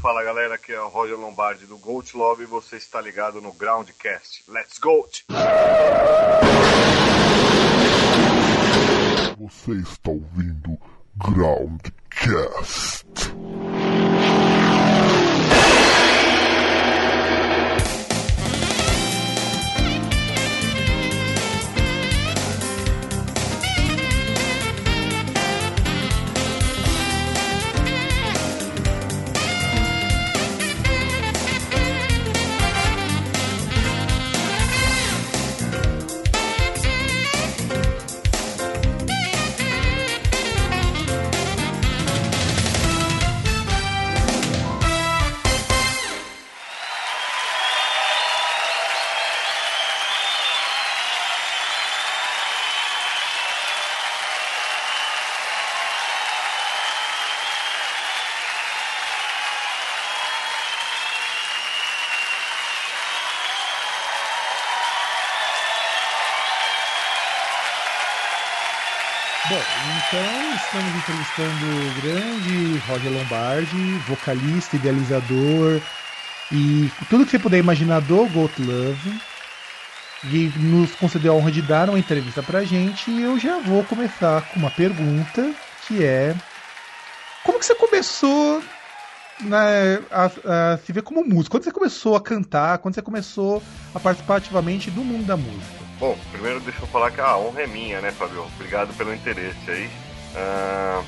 Fala galera, aqui é o Roger Lombardi do Gold Love e você está ligado no Groundcast. Let's go! Você está ouvindo Groundcast. Entrevistando o grande Roger Lombardi, vocalista, idealizador e tudo que você puder imaginar do Goat Love. E nos concedeu a honra de dar uma entrevista pra gente e eu já vou começar com uma pergunta que é como que você começou na, a, a se ver como músico? Quando você começou a cantar? Quando você começou a participar ativamente do mundo da música? Bom, primeiro deixa eu falar que a honra é minha, né, Fabio? Obrigado pelo interesse aí. Ah,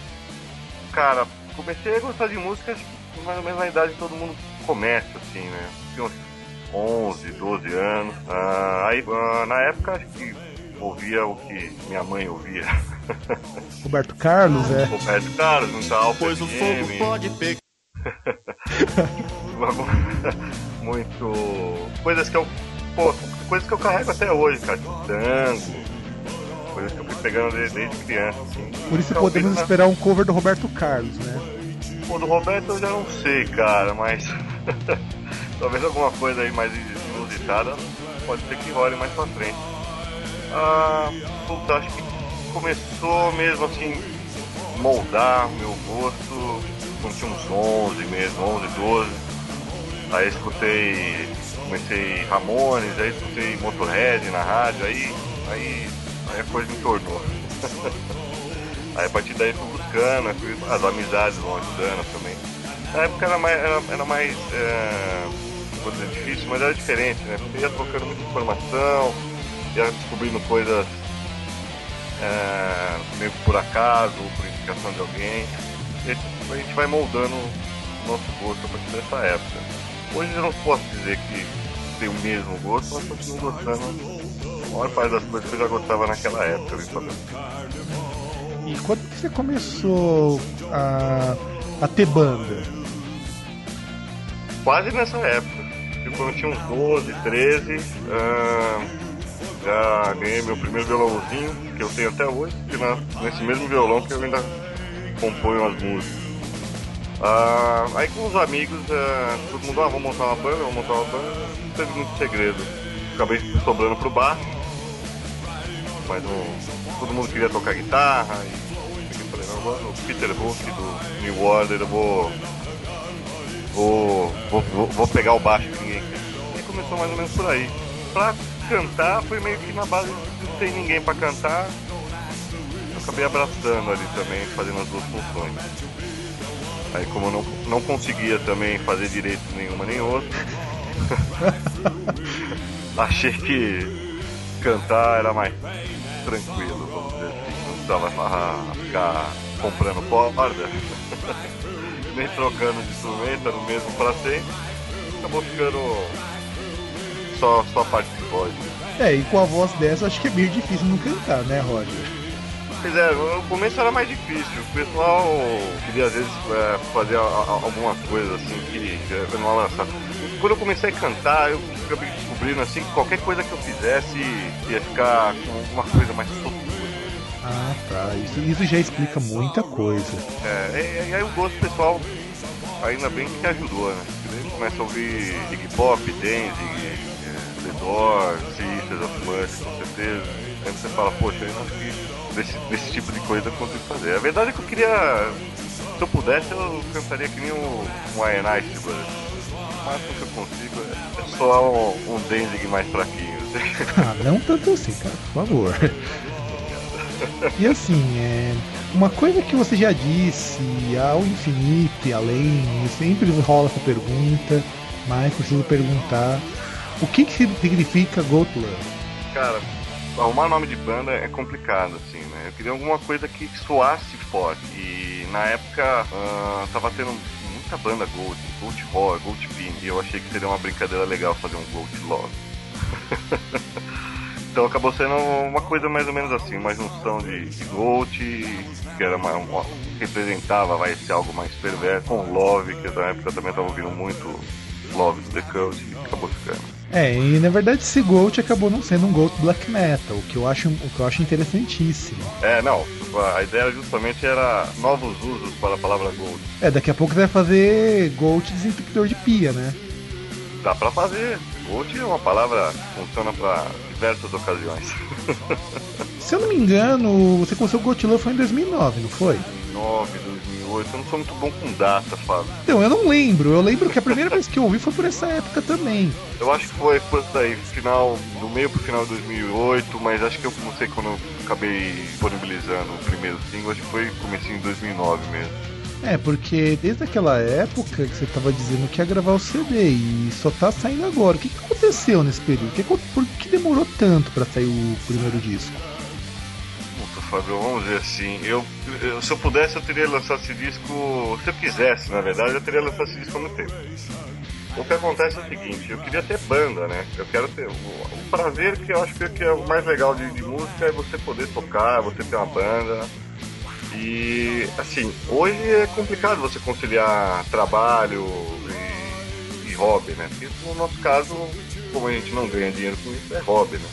cara, comecei a gostar de música mais ou menos na idade que todo mundo começa, assim, né? Tinha uns 11, 12 anos. Ah, aí, ah, na época, acho que ouvia o que minha mãe ouvia. Roberto Carlos, é. Roberto Carlos, não tá Pois o fogo pode pegar. muito. Coisas que eu. Pô, coisas que eu carrego até hoje, cara. Tipo tango. Coisas que eu fui pegando desde, desde criança, assim. Por isso Talvez podemos na- esperar um cover do Roberto Carlos, né? Pô, do Roberto eu já não sei, cara, mas. Talvez alguma coisa aí mais inusitada pode ser que role mais pra frente. Ah, puta, acho que começou mesmo assim, moldar o meu gosto quando tinha uns 11 mesmo, 11, 12. Aí escutei, comecei Ramones, aí escutei Motorhead na rádio, aí, aí, aí a coisa me tornou. Aí a partir daí fui buscando, aí fui, as amizades vão ajudando também. Na época era mais, era, era mais é, difícil, mas era diferente, né? Porque ia trocando muita informação, ia descobrindo coisas é, meio que por acaso, ou por indicação de alguém. E a gente- vai moldando o nosso gosto a partir dessa época. Hoje eu não posso dizer que tenho o mesmo gosto, mas continuo gostando. Maior parte das coisas que eu já gostava naquela época? E quando que você começou a, a ter banda? quase nessa época. Tipo, quando eu tinha uns 12, 13, ah, já ganhei meu primeiro violãozinho, que eu tenho até hoje, que na, nesse mesmo violão que eu ainda componho as músicas. Ah, aí com os amigos, ah, todo mundo, ah, vamos montar uma banda, vamos montar uma banda, não teve muito segredo. Acabei sobrando pro baixo, mas não, todo mundo queria tocar guitarra, e eu falei, não, agora o Peter Hook do New Order, eu vou vou, vou, vou, pegar o baixo que ninguém quer. E começou mais ou menos por aí. Pra cantar foi meio que na base de ter ninguém pra cantar. Eu acabei abraçando ali também, fazendo as duas funções. Aí como eu não, não conseguia também fazer direito nenhuma nem outra, achei que cantar era mais tranquilo, vamos dizer assim. Não precisava ficar comprando corda. nem trocando de instrumento, era o mesmo pra sempre. Acabou ficando só, só a parte de voz. É, e com a voz dessa, acho que é meio difícil não cantar, né, Roger? Pois é, no começo era mais difícil. O pessoal queria às vezes é, fazer a- a- algumas coisas assim que que não lançar. Quando eu comecei a cantar, eu acabei descobrindo assim que qualquer coisa que eu fizesse ia ficar com alguma coisa mais soturna. Ah, tá. Isso, isso já explica muita coisa. É, e, aí o gosto pessoal ainda bem que ajudou, né? Porque começa a ouvir Iggy Pop, Danzig, é, The Doors, Sisters of Mercy, com certeza. Aí você fala, poxa, eu acho que desse, desse tipo de coisa eu consigo fazer. A verdade é que eu queria. Se eu pudesse, eu cantaria que nem um, um Iron Ice, máximo que eu consigo é, soar um, um Danzig mais fraquinho. ah, não tanto assim, cara, por favor. E assim, é, uma coisa que você já disse ao infinito e além, sempre rola essa pergunta, mas preciso perguntar: o que, que significa Goat Love? Cara, arrumar nome de banda é complicado, assim, né? Eu queria alguma coisa que soasse forte. E na época uh, tava tendo muita banda Gold, Gold Horror, Gold Pin, e eu achei que seria uma brincadeira legal fazer um Gold Love. então acabou sendo uma coisa mais ou menos assim, uma junção de, de Gold, que era uma, uma, representava vai ser algo mais perverso, com Love, que na época eu também tava ouvindo muito Love do The Cult, e acabou ficando. É, e na verdade esse Gold acabou não sendo um Gold Black Metal, o que eu acho, o que eu acho interessantíssimo. É, não, a ideia justamente era novos usos para a palavra Gold. É, daqui a pouco você vai fazer Gold desentupidor de pia, né? Dá pra fazer. Gold é uma palavra que funciona para diversas ocasiões. Se eu não me engano, você começou o Love foi em 2009, não foi? 2009, 2008. Eu não sou muito bom com data, Fábio. Então, eu não lembro. Eu lembro que a primeira vez que eu ouvi foi por essa época também. Eu acho que foi por daí, final, do meio pro final de 2008, mas acho que eu não sei quando eu acabei disponibilizando o primeiro single, acho que foi comecinho de 2009 mesmo. É, porque desde aquela época que você estava dizendo que ia gravar o CD e só tá saindo agora. O que, que aconteceu nesse período? Que, por que demorou tanto para sair o primeiro disco? Fábio, vamos dizer assim, eu, eu, se eu pudesse eu teria lançado esse disco, se eu quisesse, na verdade, eu teria lançado esse disco há muito tempo. O que acontece é o seguinte, eu queria ter banda, né? Eu quero ter. O, o prazer que eu acho que é o mais legal de, de música é você poder tocar, você ter uma banda. E assim, hoje é complicado você conciliar trabalho e, e hobby, né? Porque no nosso caso, como a gente não ganha dinheiro com isso, é hobby, né?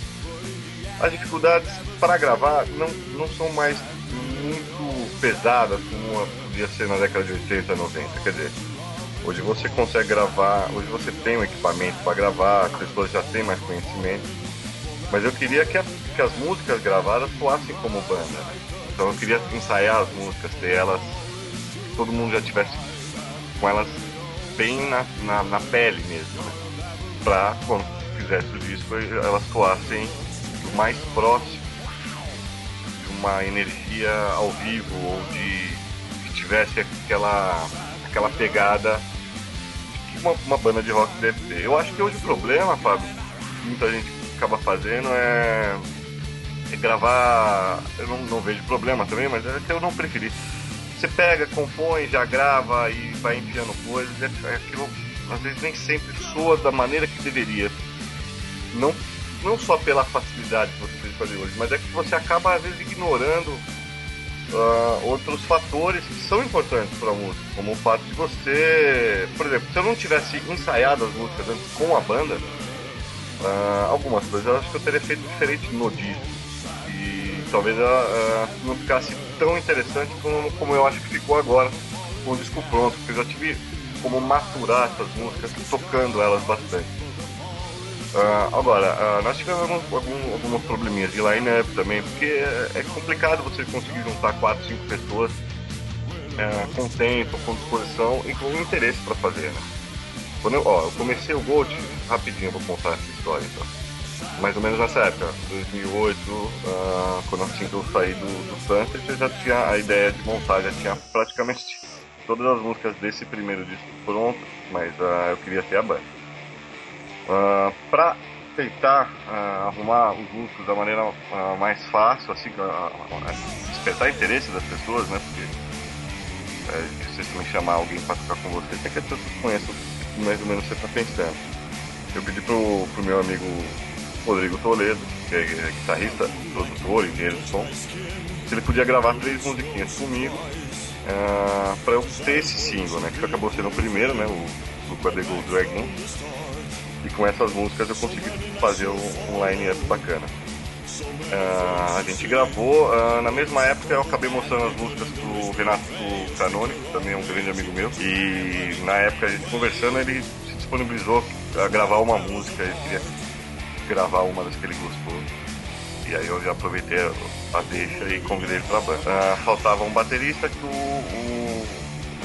As dificuldades para gravar não, não são mais muito pesadas como podia ser na década de 80, 90. Quer dizer, hoje você consegue gravar, hoje você tem um equipamento para gravar, as pessoas já têm mais conhecimento. Mas eu queria que, a, que as músicas gravadas soassem como banda. Então eu queria ensaiar as músicas, ter elas, todo mundo já tivesse com elas bem na, na, na pele mesmo, né? Pra quando fizesse o disco elas soassem o mais próximo uma energia ao vivo ou de que tivesse aquela aquela pegada que uma, uma banda de rock deve ter. Eu acho que hoje o problema, Fábio, que muita gente acaba fazendo é, é gravar. Eu não, não, vejo problema também, mas é que eu não preferi. Você pega, compõe, já grava e vai enfiando coisas, é, é aquilo às vezes nem sempre soa da maneira que deveria. Não não só pela facilidade que você de fazer hoje, mas é que você acaba às vezes ignorando uh, outros fatores que são importantes para a música, como o fato de você, por exemplo, se eu não tivesse ensaiado as músicas antes com a banda, uh, algumas coisas eu acho que eu teria feito diferente no disco e talvez uh, não ficasse tão interessante como, como eu acho que ficou agora com o disco pronto, porque eu já tive como maturar essas músicas tocando elas bastante. Uh, agora, uh, nós tivemos alguns, alguns, alguns probleminhas de line-up também, porque é, é, complicado você conseguir juntar 4, 5 pessoas uh, com tempo, com disposição e com interesse para fazer, né? Quando eu, ó, eu comecei o Gold, rapidinho vou contar essa história então. Mais ou menos nessa época, 2008, uh, quando assim eu saí do, do Sunset, eu já tinha a ideia de montar, já tinha praticamente todas as músicas desse primeiro disco prontas, mas eu queria ter a banda. Uh, ah, para tentar uh, arrumar os músicos da maneira uh, mais fácil, assim, despertar interesse das pessoas, né? Porque é difícil também chamar alguém para tocar com você, tem que as pessoas conheçam mais ou menos o que você está pensando. Eu pedi pro, pro meu amigo Rodrigo Toledo, que é, é guitarrista, produtor, engenheiro de som, se ele podia gravar três musiquinhas comigo uh, para eu ter esse single, né? Que acabou sendo o primeiro, né? O, o Quadrigo Dragon e com essas músicas eu consegui fazer um, line-up bacana. Uh, a gente gravou, uh, na mesma época eu acabei mostrando as músicas pro Renato Canônico, também é um grande amigo meu, e na época a gente conversando ele se disponibilizou a gravar uma música, ele queria gravar uma das que ele gostou. E aí eu já aproveitei a deixa e convidei ele pra banda. Uh, faltava um baterista que o, o,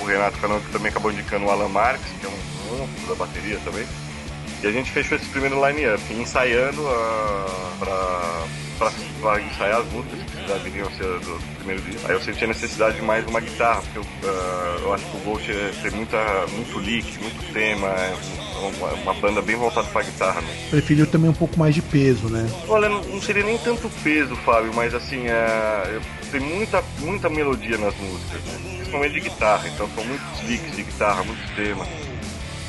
o Renato Canon, que também acabou indicando o Alan Marques, que é um monstro da bateria também. E a gente fechou esse primeiro line-up, ensaiando uh, pra, pra, pra, ensaiar as músicas que já viriam ser do primeiro dia. Aí eu senti a necessidade de mais uma guitarra, porque eu, uh, eu acho que o Ghost tem muita, muito lick, muito tema, é uma, uma, banda bem voltada pra guitarra. Né? Preferiu também um pouco mais de peso, né? Olha, não seria nem tanto peso, Fábio, mas assim, é, tem muita, muita melodia nas músicas, né? principalmente de guitarra, então são muitos licks de guitarra, muitos temas.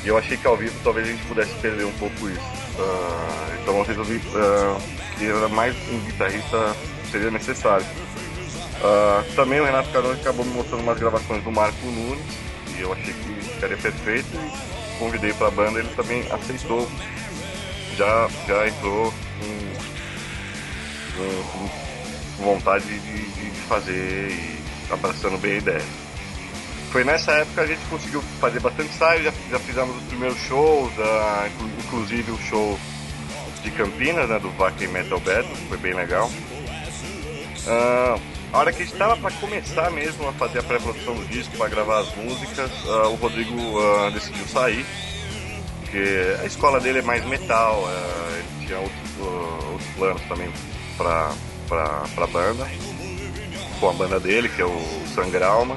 E eu achei que ao vivo talvez a gente pudesse perder um pouco isso. Uh, então eu resolvi uh, que era mais um guitarrista seria necessário. Uh, também o Renato Caroni acabou me mostrando umas gravações do Marco Nunes e eu achei que ficaria perfeito e convidei para a banda, ele também aceitou, já, já entrou com, com vontade de, de, de fazer e abraçando bem a ideia foi nessa época a gente conseguiu fazer bastante ensaio, já, já fizemos os primeiros shows, uh, inclusive o show de Campinas, né, do Vaca Metal Battle, foi bem legal. Uh, a hora que a gente estava para começar mesmo a fazer a pré-produção do disco, para gravar as músicas, uh, o Rodrigo uh, decidiu sair, porque a escola dele é mais metal, ele tinha outros, outros planos também para a banda, com a banda dele, que é o Sangralma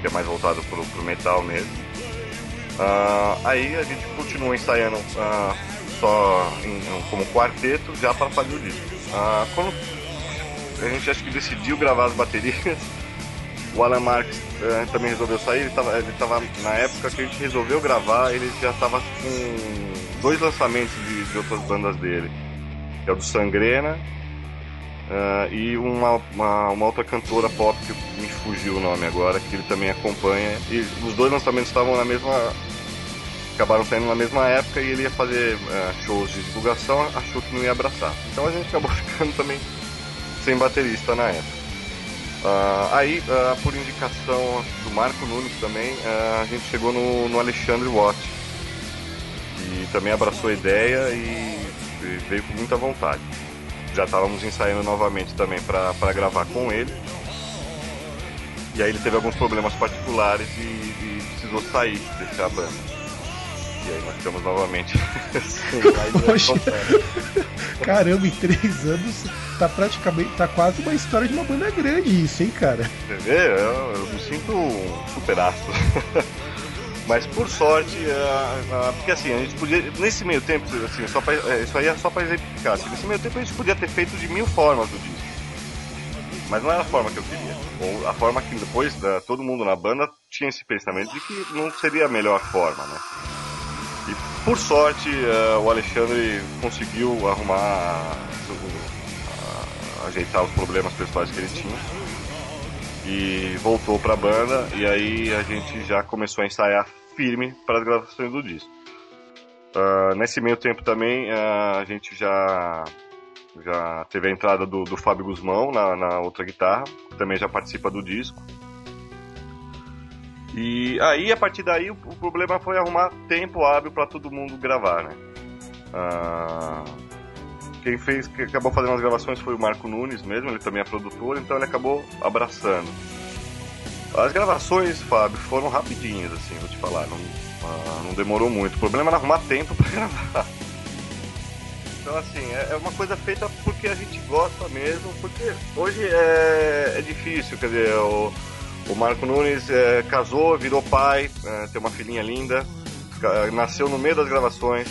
que é mais voltado pro, pro metal mesmo. Uh, aí a gente continuou ensaiando uh, só em, como quarteto já para fazer o disco. Uh, quando a gente acho que decidiu gravar as baterias, o Alan Marks também resolveu sair. Ele estava ele tava, na época que a gente resolveu gravar, ele já estava com dois lançamentos de, de outras bandas dele, que é o do Sangrena Uh, e uma, uma, uma, outra cantora pop que me fugiu o nome agora, que ele também acompanha. E os dois lançamentos estavam na mesma. acabaram saindo na mesma época e ele ia fazer uh, shows de divulgação, achou que não ia abraçar. Então a gente acabou ficando também sem baterista na época. Uh, aí, por indicação do Marco Nunes também, a gente chegou no, no Alexandre Watt, que também abraçou a ideia e, e veio com muita vontade já estávamos ensaiando novamente também para gravar com ele. E aí ele teve alguns problemas particulares e, e precisou sair, deixar a banda. E aí nós ficamos novamente Poxa. Caramba, em três anos tá praticamente. tá quase uma história de uma banda grande isso, hein, cara? Você vê? Eu, eu me sinto um super astro. Mas por sorte, uh, uh, porque assim, a gente podia, nesse meio tempo, assim, só pra, é, isso aí é só para exemplificar, assim, nesse meio tempo a gente podia ter feito de mil formas do disco. Mas não era a forma que eu queria. Ou a forma que depois uh, todo mundo na banda tinha esse pensamento de que não seria a melhor forma, né? E por sorte, o Alexandre conseguiu arrumar, ajeitar os problemas pessoais que ele tinha e voltou para a banda e aí a gente já começou a ensaiar firme para as gravações do disco. Uh, nesse meio tempo também uh, a gente já já teve a entrada do, do Fábio Guzmão na, na, outra guitarra, que também já participa do disco. E aí a partir daí o, o problema foi arrumar tempo hábil para todo mundo gravar, né? Uh, quem fez, que acabou fazendo as gravações foi o Marco Nunes mesmo, ele também é produtor, então ele acabou abraçando. As gravações, Fábio, foram rapidinhas, assim, vou te falar, não, ah, não demorou muito. O problema era arrumar tempo para gravar. Então, assim, é, é uma coisa feita porque a gente gosta mesmo, porque hoje é, é difícil, quer dizer, o, o Marco Nunes é, casou, virou pai, é, tem uma filhinha linda, nasceu no meio das gravações,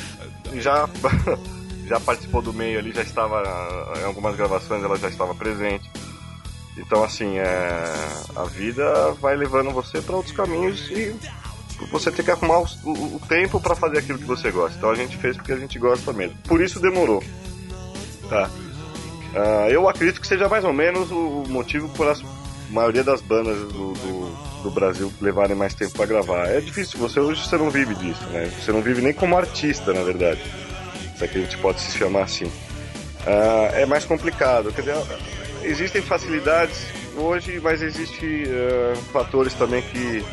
já já participou do meio ali, já estava em algumas gravações, ela já estava presente. Então, assim, é, a vida vai levando você para outros caminhos e você tem que arrumar o, o, o tempo para fazer aquilo que você gosta. Então a gente fez porque a gente gosta mesmo. Por isso demorou. Tá. Uh, eu acredito que seja mais ou menos o motivo por a maioria das bandas do, do, do Brasil levarem mais tempo para gravar. É difícil, você hoje você não vive disso, né? Você não vive nem como artista, na verdade se é que a gente pode se chamar assim. Uh, é mais complicado. Dizer, existem facilidades hoje, mas existem uh, fatores também que,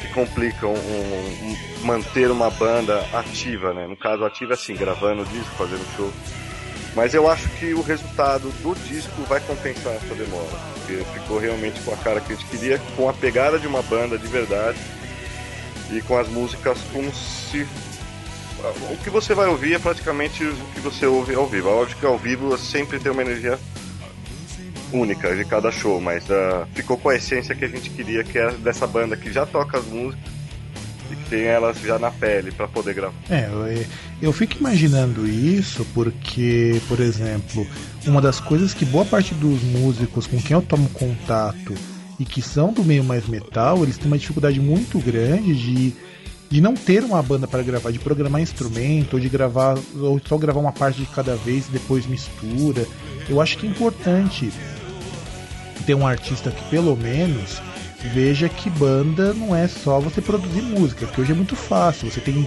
que complicam um, um, manter uma banda ativa, né? No caso, ativa assim, gravando disco, fazendo show. Mas eu acho que o resultado do disco vai compensar essa demora. Porque ficou realmente com a cara que a gente queria, com a pegada de uma banda de verdade e com as músicas como se. O que você vai ouvir é praticamente o que você ouve ao vivo. Óbvio que ao vivo sempre tem uma energia única de cada show, mas uh, ficou com a essência que a gente queria, que é dessa banda que já toca as músicas e que tem elas já na pele para poder gravar. É, eu fico imaginando isso porque, por exemplo, uma das coisas que boa parte dos músicos com quem eu tomo contato e que são do meio mais metal, eles têm uma dificuldade muito grande de, de não ter uma banda para gravar, de programar instrumento, ou de gravar, ou só gravar uma parte de cada vez e depois mistura. Eu acho que é importante ter um artista que pelo menos veja que banda não é só você produzir música, porque hoje é muito fácil, você tem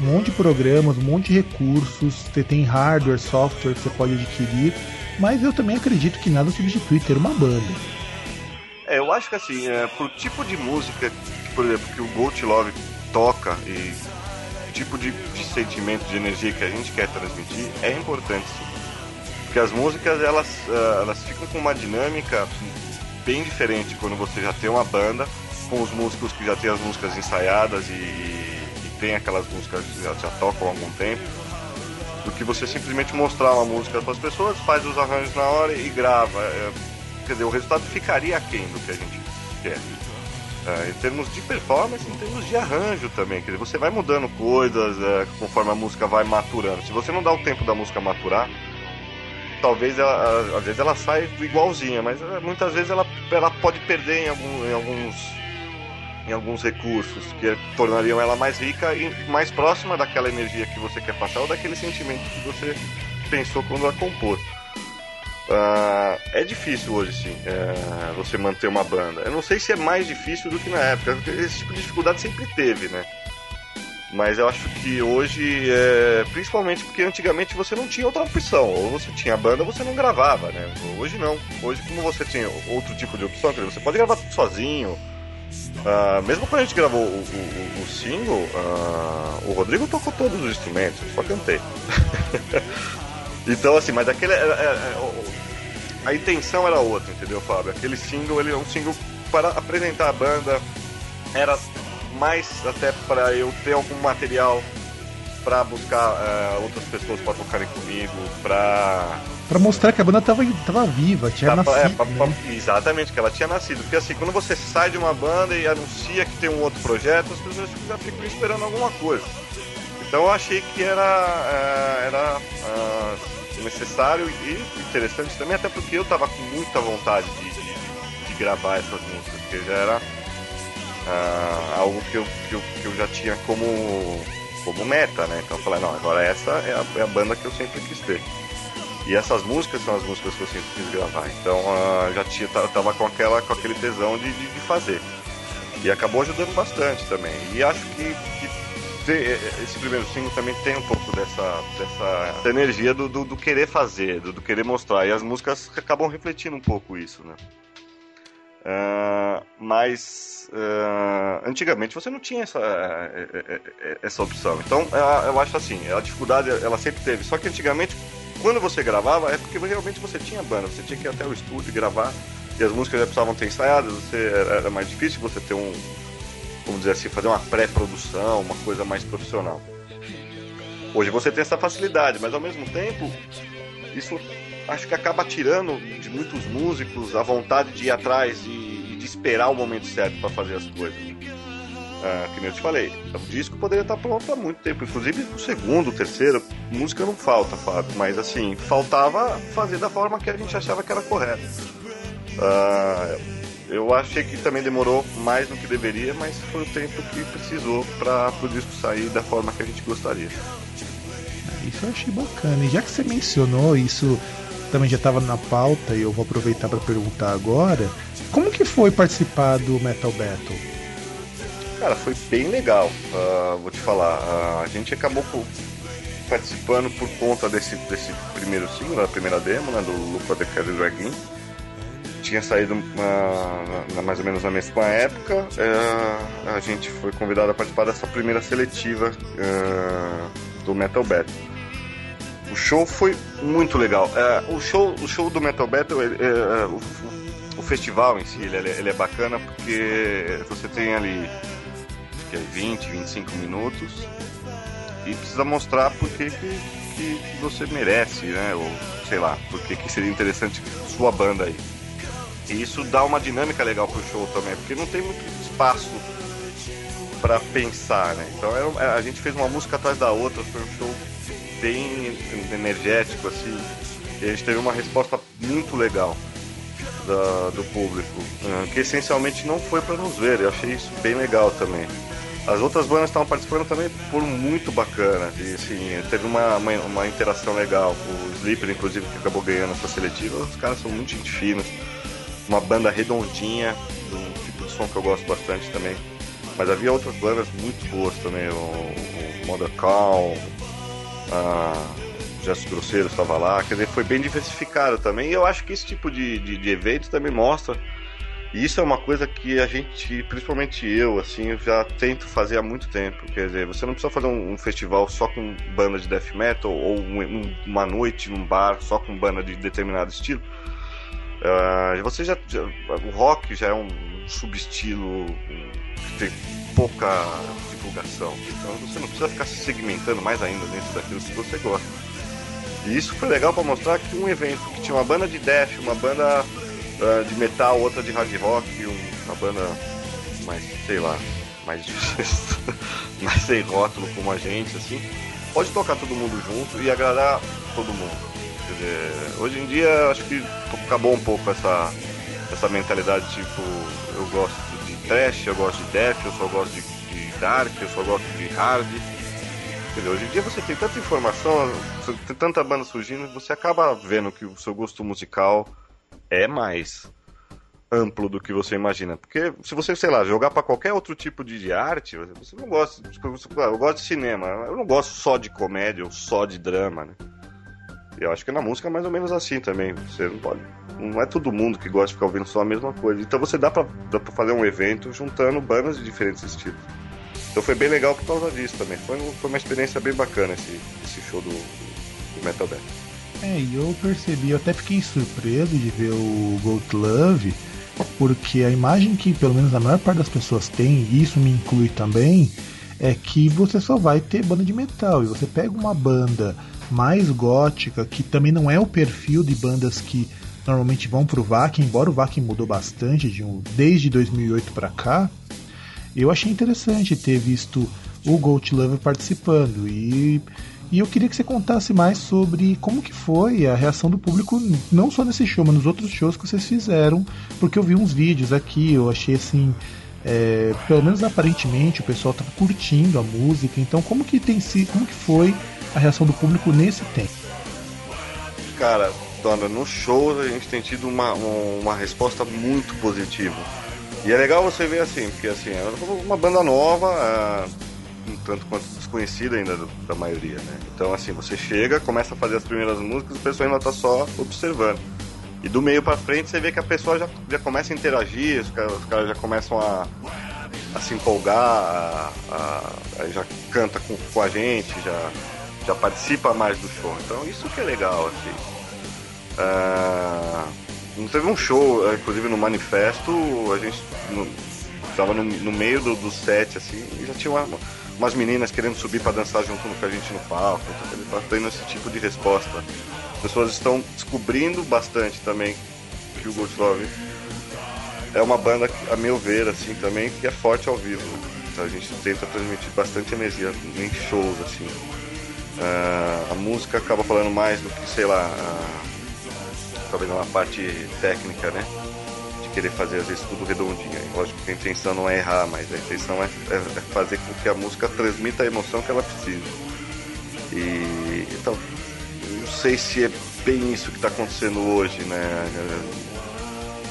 um monte de programas, um monte de recursos, você tem hardware, software que você pode adquirir, mas eu também acredito que nada substitui ter uma banda. É, eu acho que assim, é, pro tipo de música, por exemplo, que o Gold Love toca e o tipo de, de, sentimento, de energia que a gente quer transmitir, é importante sim. Porque as músicas, elas, uh, elas ficam com uma dinâmica bem diferente quando você já tem uma banda, com os músicos que já tem as músicas ensaiadas e, e tem aquelas músicas que já, já tocam há algum tempo, do que você simplesmente mostrar uma música para as pessoas, faz os arranjos na hora e grava. É, quer dizer, o resultado ficaria aquém do que a gente quer. É, em termos de performance, em termos de arranjo também. Quer dizer, você vai mudando coisas é, conforme a música vai maturando. Se você não dá o tempo da música maturar, talvez ela, às vezes ela sai igualzinha, mas é, muitas vezes ela, ela pode perder em, algum, em alguns em alguns recursos que tornariam ela mais rica e mais próxima daquela energia que você quer passar ou daquele sentimento que você pensou quando a compôs. Uh, é difícil hoje, sim, uh, você manter uma banda. Eu não sei se é mais difícil do que na época, porque esse tipo de dificuldade sempre teve, né? Mas eu acho que hoje, é, principalmente porque antigamente você não tinha outra opção. Ou você tinha banda ou você não gravava, né? Hoje não. Hoje, como você tem outro tipo de opção, você pode gravar tudo sozinho. Uh, mesmo quando a gente gravou o, o, o single, uh, o Rodrigo tocou todos os instrumentos, só cantei. então, assim, mas aquele. É, é, é, a intenção era outra, entendeu, Fábio? Aquele single, ele é um single para apresentar a banda, era mais até para eu ter algum material para buscar uh, outras pessoas para tocarem comigo, para para mostrar que a banda tava, tava viva, tinha tava, nascido. É, pra, né? pra, exatamente, que ela tinha nascido. Porque assim, quando você sai de uma banda e anuncia que tem um outro projeto, as pessoas já ficam esperando alguma coisa. Então eu achei que era, uh, era uh, necessário e interessante também, até porque eu tava com muita vontade de, de, de gravar essas músicas, porque já era uh, algo que eu, que eu, que, eu, já tinha como, como meta, né? Então eu falei, não, agora essa é a, é a banda que eu sempre quis ter. E essas músicas são as músicas que eu sempre quis gravar. Então uh, já tinha, tava com, aquela, com aquele tesão de, de, de fazer. E acabou ajudando bastante também. E acho que, que esse primeiro single também tem um pouco dessa, dessa energia do, do, do querer fazer, do, do, querer mostrar. E as músicas acabam refletindo um pouco isso, né? Uh, mas uh, antigamente você não tinha essa, essa opção. Então eu acho assim, a dificuldade ela sempre teve. Só que antigamente, quando você gravava, é porque realmente você tinha banda, você tinha que ir até o estúdio gravar. E as músicas já precisavam ter ensaiadas, você, era mais difícil você ter um, vamos dizer assim, fazer uma pré-produção, uma coisa mais profissional. Hoje você tem essa facilidade, mas ao mesmo tempo, isso acho que acaba tirando de muitos músicos a vontade de ir atrás e, de esperar o momento certo para fazer as coisas. Ah, que nem eu te falei, o disco poderia estar pronto há muito tempo, inclusive o segundo, o terceiro, música não falta, Fábio, mas assim, faltava fazer da forma que a gente achava que era correta. Ah, eu achei que também demorou mais do que deveria, mas foi o tempo que precisou para o disco sair da forma que a gente gostaria. Isso eu achei bacana. E já que você mencionou isso, também já estava na pauta e eu vou aproveitar para perguntar agora, como que foi participar do Metal Battle? Cara, foi bem legal. Uh, vou te falar, uh, a gente acabou participando por conta desse, desse primeiro single, da primeira demo, né, do Lupa the Carry Dragon tinha saído uh, mais ou menos na mesma época, uh, a gente foi convidado a participar dessa primeira seletiva uh, do Metal Battle. O show foi muito legal. É, o, show, o show do Metal Battle, é, é, o, o, festival em si, ele, ele, é bacana porque você tem ali que é 20, 25 minutos e precisa mostrar por que, que, você merece, né? Ou sei lá, por que, que seria interessante sua banda aí. E isso dá uma dinâmica legal pro show também, porque não tem muito espaço para pensar, né? Então era, a gente fez uma música atrás da outra, foi um show bem energético, assim. E a gente teve uma resposta muito legal da, do público, né? que essencialmente não foi para nos ver. Eu achei isso bem legal também. As outras bandas estavam participando também foram muito bacanas. E assim, teve uma, uma, uma, interação legal. O Sleeper, inclusive, que acabou ganhando essa seletiva, os caras são muito gente finos. Uma banda redondinha, um tipo de som que eu gosto bastante também. Mas havia outras bandas muito boas também, o, o Mother Call, a Gestos Grosseiros estava lá, quer dizer, foi bem diversificado também. E eu acho que esse tipo de, de, de evento também mostra. E isso é uma coisa que a gente, principalmente eu, assim, eu já tento fazer há muito tempo. Quer dizer, você não precisa fazer um, um festival só com banda de death metal ou um, uma noite num bar só com banda de determinado estilo. Uh, você já, já, o rock já é um subestilo que tem pouca divulgação. Então você não precisa ficar se segmentando mais ainda dentro daquilo que você gosta. E isso foi legal para mostrar que um evento que tinha uma banda de death, uma banda uh, de metal, outra de hard rock, uma banda mais, sei lá, mais mais sem rótulo como a gente, assim, pode tocar todo mundo junto e agradar todo mundo. Dizer, hoje em dia acho que acabou um pouco essa, essa mentalidade tipo, eu gosto trash, eu gosto de death, eu só gosto de, de dark, eu só gosto de hard. Entendeu? Hoje em dia você tem tanta informação, tem tanta banda surgindo, você acaba vendo que o seu gosto musical é mais amplo do que você imagina. Porque se você, sei lá, jogar para qualquer outro tipo de arte, você não gosta. Eu gosto de cinema, eu não gosto só de comédia ou só de drama, né? Eu acho que na música é mais ou menos assim também. Você não pode. Não é todo mundo que gosta de ficar ouvindo só a mesma coisa. Então você dá pra, dá pra fazer um evento juntando bandas de diferentes estilos. Então foi bem legal por causa disso também. Foi, foi uma experiência bem bacana esse, esse show do, do Metal Band. É, e eu percebi, eu até fiquei surpreso de ver o Gold Love, porque a imagem que pelo menos a maior parte das pessoas tem, e isso me inclui também, é que você só vai ter banda de metal. E você pega uma banda mais gótica, que também não é o perfil de bandas que normalmente vão pro Vakin, embora o Vakin mudou bastante de um, desde 2008 para cá, eu achei interessante ter visto o Gold Lover participando e, e eu queria que você contasse mais sobre como que foi a reação do público, não só nesse show, mas nos outros shows que vocês fizeram, porque eu vi uns vídeos aqui, eu achei assim, é, pelo menos aparentemente o pessoal estava curtindo a música, então como que tem sido, como que foi a reação do público nesse tempo? Cara, Dona, no show a gente tem tido uma, uma resposta muito positiva. E é legal você ver assim, porque assim, é uma banda nova, é, um tanto quanto desconhecida ainda da maioria, né? Então assim, você chega, começa a fazer as primeiras músicas, o pessoal ainda tá só observando. E do meio para frente você vê que a pessoa já, já começa a interagir, os caras, os caras já começam a, a se empolgar, a, a, já canta com, com a gente, já já participa mais do show. Então isso que é legal, assim. Uh, teve um show, inclusive no manifesto, a gente no, tava no, no meio do, do, set, assim, e já tinha uma, umas meninas querendo subir para dançar junto com a gente no palco. Então ele tá tendo esse tipo de resposta. As pessoas estão descobrindo bastante também que o Ghost Love é uma banda, a meu ver, assim, também, que é forte ao vivo. Então a gente tenta transmitir bastante energia em shows, assim. Uh, a música acaba falando mais do que, sei lá, uh, talvez uma parte técnica, né? De querer fazer às vezes tudo redondinho. Lógico que a intenção não é errar, mas a intenção é, é, é fazer com que a música transmita a emoção que ela precisa. E então, não sei se é bem isso que está acontecendo hoje, né?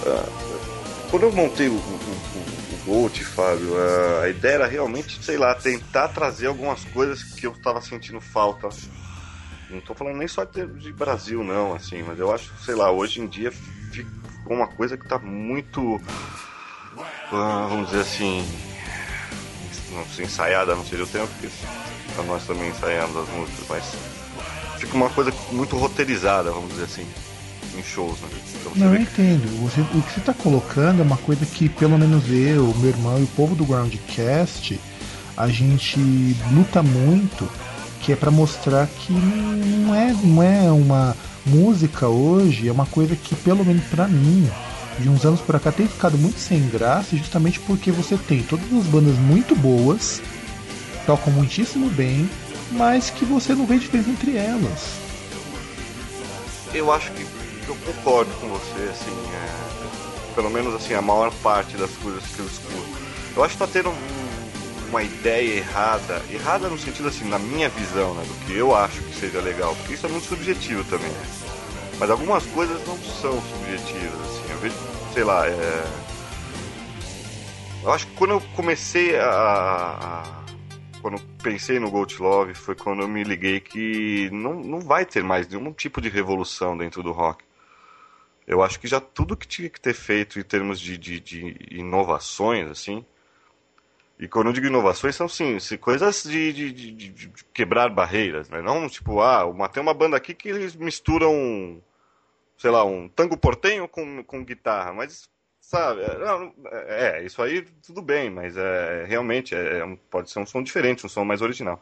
Uh, quando eu montei o, o, o Gold, Fábio, a ideia era realmente, sei lá, tentar trazer algumas coisas que eu estava sentindo falta. Não estou falando nem só de, de, Brasil, não, assim, mas eu acho, sei lá, hoje em dia ficou uma coisa que está muito, ah, vamos dizer assim, não sei, ensaiada, não seja o tempo, porque nós também ensaiamos as músicas, mas fica uma coisa muito roteirizada, vamos dizer assim, em shows, né? Então, Não, eu entendo. Você, o que você está colocando é uma coisa que pelo menos eu, meu irmão e o povo do Groundcast, a gente luta muito, que é para mostrar que não é, não é uma música hoje, é uma coisa que pelo menos para mim de uns anos para cá tem ficado muito sem graça, justamente porque você tem todas as bandas muito boas, tocam muitíssimo bem, mas que você não vê diferença entre elas. Eu acho que eu concordo com você, assim, é, pelo menos assim, a maior parte das coisas que eu escuto. Eu acho que tá tendo um, uma ideia errada, errada no sentido assim, na minha visão, né, do que eu acho que seja legal, porque isso é muito subjetivo também. Mas algumas coisas não são subjetivas, assim, eu vejo, sei lá, é... Eu acho que quando eu comecei a, a quando pensei no Gold Love foi quando eu me liguei que não, não vai ter mais nenhum tipo de revolução dentro do rock. Eu acho que já tudo que tinha que ter feito em termos de, de, de inovações, assim. E quando eu digo inovações, são sim, coisas de, de, de, quebrar barreiras, né? Não tipo, ah, tem uma banda aqui que eles misturam, sei lá, um tango portenho com, com guitarra, mas sabe? É, não, é, isso aí tudo bem, mas é realmente é, é pode ser um som diferente, um som mais original.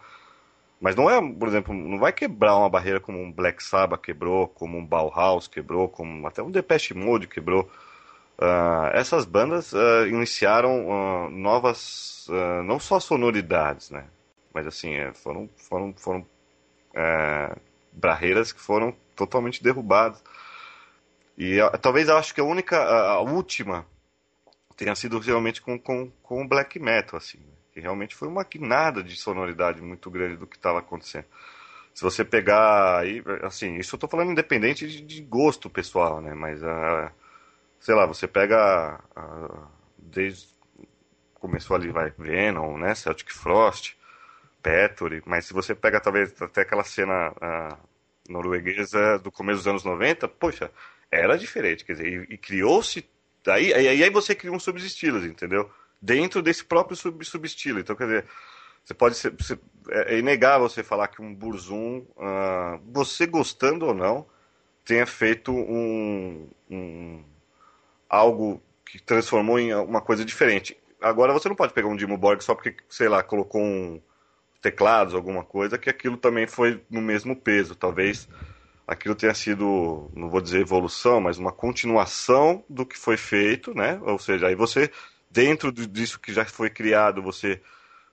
Mas não é, por exemplo, não vai quebrar uma barreira como um Black Sabbath quebrou, como um Bauhaus quebrou, como até um Depeche Mode quebrou. Uh, essas bandas uh, iniciaram uh, novas, não só sonoridades, né? Mas assim, é, foram, foram, foram é, barreiras que foram totalmente derrubadas. E talvez eu acho que a única, a, última, tenha sido realmente com, com, com o black metal, assim. Né? Que realmente foi uma guinada de sonoridade muito grande do que estava acontecendo. Se você pegar aí, assim, isso eu estou falando independente de, de, gosto pessoal, né? Mas, uh, sei lá, você pega uh, desde começou ali, vai, Venom, né? Celtic Frost, Petri, mas se você pega talvez até aquela cena norueguesa do começo dos anos 90, poxa, era diferente, quer dizer, e, e criou-se. Aí, aí, aí você cria um subestilos, entendeu? Dentro desse próprio sub, subestilo. Então, quer dizer, você pode ser. Você, é, é inegável você falar que um Burzum, uh, você gostando ou não, tenha feito um, um, algo que transformou em uma coisa diferente. Agora você não pode pegar um Dimo Borg só porque, sei lá, colocou um teclados, alguma coisa, que aquilo também foi no mesmo peso. Talvez aquilo tenha sido, não vou dizer evolução, mas uma continuação do que foi feito, né? Ou seja, aí você, dentro disso que já foi criado, você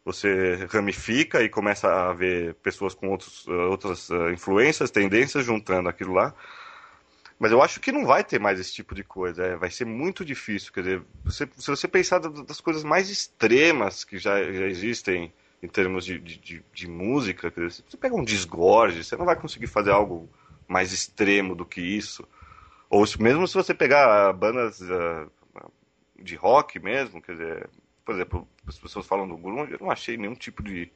você ramifica e começa a ver pessoas com outros, eh, outras eh, influências, tendências, juntando aquilo lá. Mas eu acho que não vai ter mais esse tipo de coisa. É, vai ser muito difícil. Quer dizer, você, se você pensar das coisas mais extremas que já, já existem em termos de, de, de música, dizer, você pega um disgorge, você não vai conseguir fazer algo mais extremo do que isso. Ou mesmo se você pegar bandas uh, de rock mesmo, quer dizer, por exemplo, as pessoas falam do grunge, eu não achei nenhum tipo de,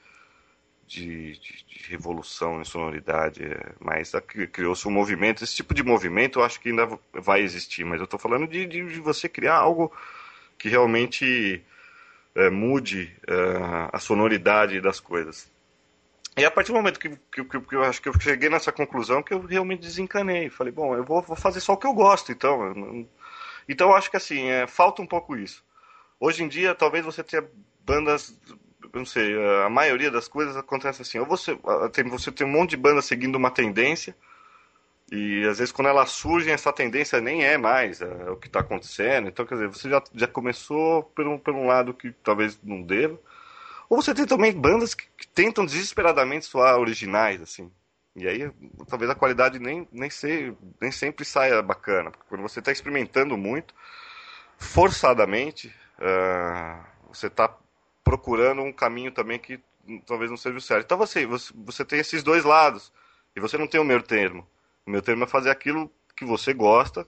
de, de, de revolução em sonoridade, é, mas criou-se um movimento, esse tipo de movimento eu acho que ainda vai existir, mas eu estou falando de, de, de, você criar algo que realmente é, mude uh, a sonoridade das coisas. E a partir do momento que, que, que, eu acho que eu cheguei nessa conclusão que eu realmente desencanei. Falei, bom, eu vou, vou fazer só o que eu gosto, então. Então eu acho que assim, é, falta um pouco isso. Hoje em dia, talvez você tenha bandas. Não sei, a maioria das coisas acontece assim. Ou você tem, você tem um monte de bandas seguindo uma tendência, e às vezes quando elas surgem, essa tendência nem é mais é, o que está acontecendo. Então, quer dizer, você já, já começou por um, por um lado que talvez não deva. Ou você tem também bandas que, que tentam desesperadamente soar originais, assim. E aí, talvez a qualidade nem, nem, ser, nem sempre saia bacana. Porque quando você está experimentando muito, forçadamente, uh, você está procurando um caminho também que talvez não seja o certo. Então você, você, você tem esses dois lados. E você não tem o meu termo. O meu termo é fazer aquilo que você gosta,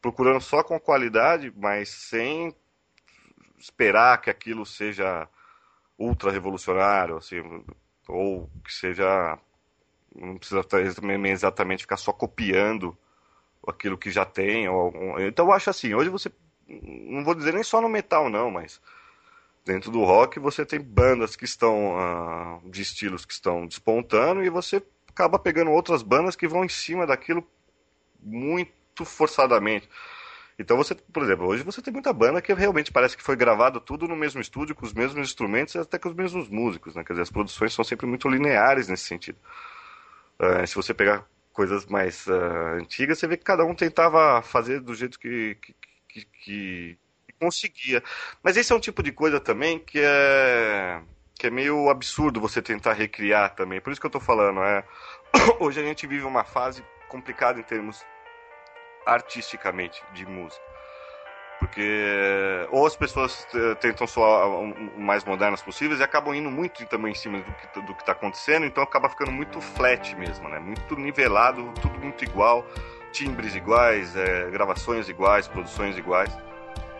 procurando só com qualidade, mas sem esperar que aquilo seja ultra revolucionário, assim, ou que seja não precisa exatamente ficar só copiando aquilo que já tem. Ou, então eu acho assim, hoje você não vou dizer nem só no metal não, mas dentro do rock você tem bandas que estão uh, de estilos que estão despontando e você acaba pegando outras bandas que vão em cima daquilo muito forçadamente. Então você, por exemplo, hoje você tem muita banda que realmente parece que foi gravado tudo no mesmo estúdio, com os mesmos instrumentos e até com os mesmos músicos, né? Quer dizer, as produções são sempre muito lineares nesse sentido. Uh, se você pegar coisas mais uh, antigas, você vê que cada um tentava fazer do jeito que, que, que, que, conseguia. Mas esse é um tipo de coisa também que é que é meio absurdo você tentar recriar também. Por isso que eu estou falando, é hoje a gente vive uma fase complicada em termos artisticamente de música. Porque ou as pessoas eh, tentam soar o mais modernas possíveis e acabam indo muito também em cima do que do está acontecendo, então acaba ficando muito flat mesmo, né? Muito nivelado, tudo muito igual, timbres iguais, é, gravações iguais, produções iguais.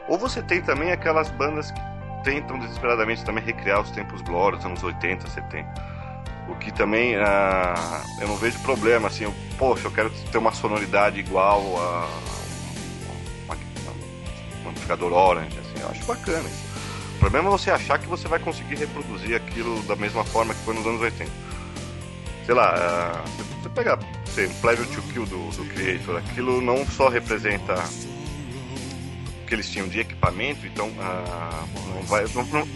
Ou você tem também aquelas bandas que tentam desesperadamente também recriar os tempos glórios, anos 80, 70 o que também uh, eu não vejo problema, assim, eu, poxa, eu quero ter uma sonoridade igual a um amplificador Orange, assim, eu acho bacana isso. O problema é você achar que você vai conseguir reproduzir aquilo da mesma forma que foi nos anos 80. Sei lá, uh, você pega sei, um Pleasure to Kill do, do Creator, aquilo não só representa o que eles tinham de equipamento, então uh, não vai. Não, não,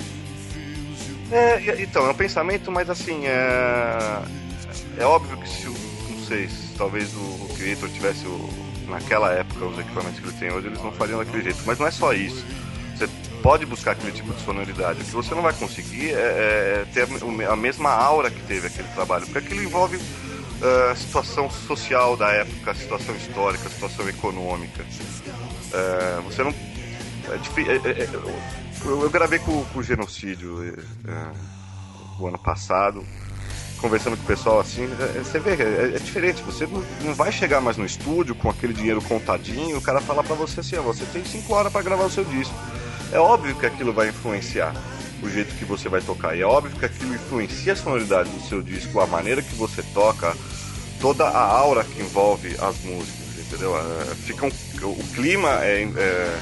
é, então, é um pensamento, mas assim, é, é óbvio que se, não sei, se talvez o, o Creator tivesse o, naquela época os equipamentos que ele tem hoje, eles não fariam daquele jeito. Mas não é só isso. Você pode buscar aquele tipo de sonoridade. O que você não vai conseguir é, é ter a, a, mesma aura que teve aquele trabalho, porque aquilo envolve uh, a situação social da época, a situação histórica, a situação econômica. Uh, você não. É, é, é, eu, eu gravei com, com o Genocídio é, o ano passado, conversando com o pessoal assim, é, você vê, é, é, diferente, você não, não, vai chegar mais no estúdio com aquele dinheiro contadinho, o cara fala para você assim, ó, você tem 5 horas para gravar o seu disco. É óbvio que aquilo vai influenciar o jeito que você vai tocar, e é óbvio que aquilo influencia a sonoridade do seu disco, a maneira que você toca, toda a aura que envolve as músicas, entendeu? É, fica um, o clima é, é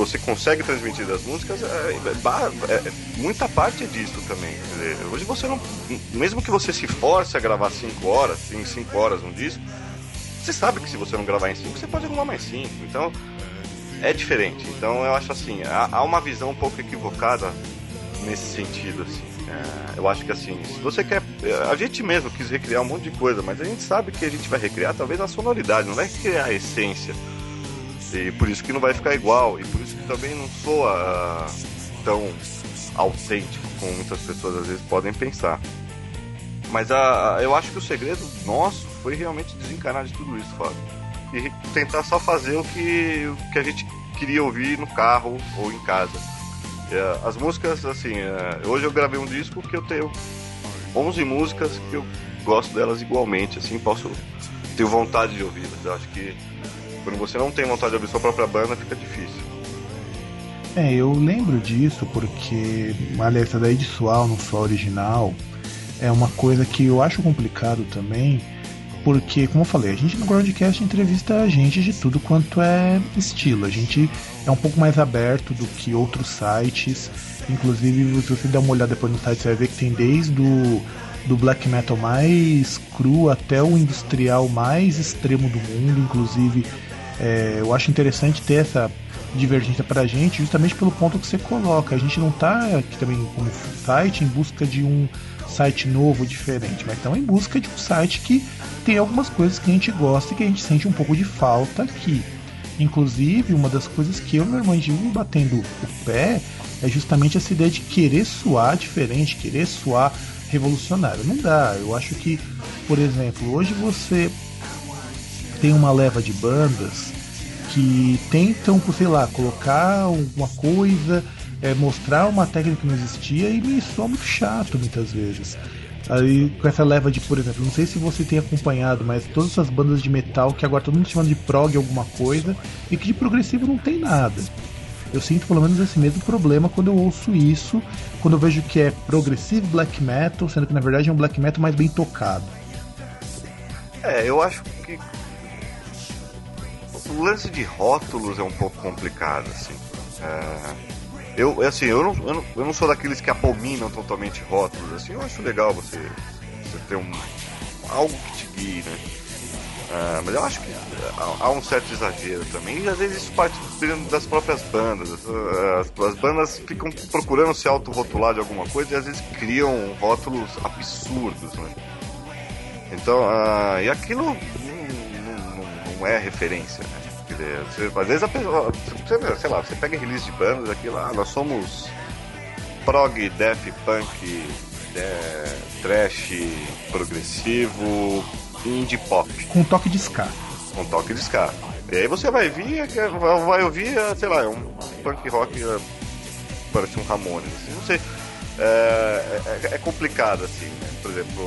você consegue transmitir das músicas, é, é, é, muita parte é disso também. Dizer, hoje você não. Mesmo que você se force a gravar 5 horas, em 5 horas um disco, você sabe que se você não gravar em 5, você pode arrumar mais 5. Então é diferente. Então eu acho assim, há, uma visão um pouco equivocada nesse sentido, assim. É, eu acho que assim, se você quer. A gente mesmo quis recriar um monte de coisa, mas a gente sabe que a gente vai recriar talvez a sonoridade, não vai criar a essência e por isso que não vai ficar igual. E por isso que também não soa uh, tão autêntico como muitas pessoas às vezes podem pensar. Mas a, a, eu acho que o segredo nosso foi realmente desencanar de tudo isso, Fábio. E tentar só fazer o que, o que a gente queria ouvir no carro ou em casa. Uh, as músicas, assim, uh, hoje eu gravei um disco que eu tenho 11 músicas que eu gosto delas igualmente, assim, posso tenho vontade de ouvi-las. Eu acho que quando você não tem vontade de abrir sua própria banda, fica difícil. É, eu lembro disso porque, aliás, daí de sual no sual original é uma coisa que eu acho complicado também, porque, como eu falei, a gente no Groundcast entrevista a gente de tudo quanto é estilo. A gente é um pouco mais aberto do que outros sites. Inclusive, se você der uma olhada depois no site, você vai ver que tem desde o do black metal mais cru até o industrial mais extremo do mundo, inclusive é, eu acho interessante ter essa divergência pra gente, justamente pelo ponto que você coloca. A gente não tá aqui também como site em busca de um site novo, diferente, mas estamos em busca de um site que tem algumas coisas que a gente gosta e que a gente sente um pouco de falta aqui. Inclusive, uma das coisas que eu e meu irmão vivem batendo o pé é justamente essa ideia de querer soar diferente, querer soar revolucionário. Não dá. Eu acho que, por exemplo, hoje você tem uma leva de bandas que tentam, sei lá, colocar alguma coisa, é, mostrar uma técnica que não existia e me soa muito chato muitas vezes. Aí com essa leva de, por exemplo, não sei se você tem acompanhado, mas todas essas bandas de metal que agora todo mundo chamando de prog alguma coisa e que de progressivo não tem nada. Eu sinto pelo menos esse mesmo problema quando eu ouço isso, quando eu vejo que é progressive black metal, sendo que na verdade é um black metal mais bem tocado. É, eu acho que o lance de rótulos é um pouco complicado, assim. É, eu, assim, eu não, eu não, eu, não, sou daqueles que abominam totalmente rótulos, assim. Eu acho legal você, você ter um, algo que te guie, né? Ah, mas eu acho que há, um certo exagero também, e às vezes isso parte das próprias bandas. As, as bandas ficam procurando se autorrotular de alguma coisa e às vezes criam rótulos absurdos, né? Então, uh, e aquilo não, não, não, é referência, né? Você, às vezes a pessoa, você, sei lá, você pega release de bandas aqui lá, nós somos prog, death, punk, é, trash, progressivo, indie pop. Com toque de ska. Com toque de ska. E aí você vai vir, vai ouvir, sei lá, um punk rock, é, parece um Ramones, assim, não sei. É, é, é complicado, assim, né? Por exemplo,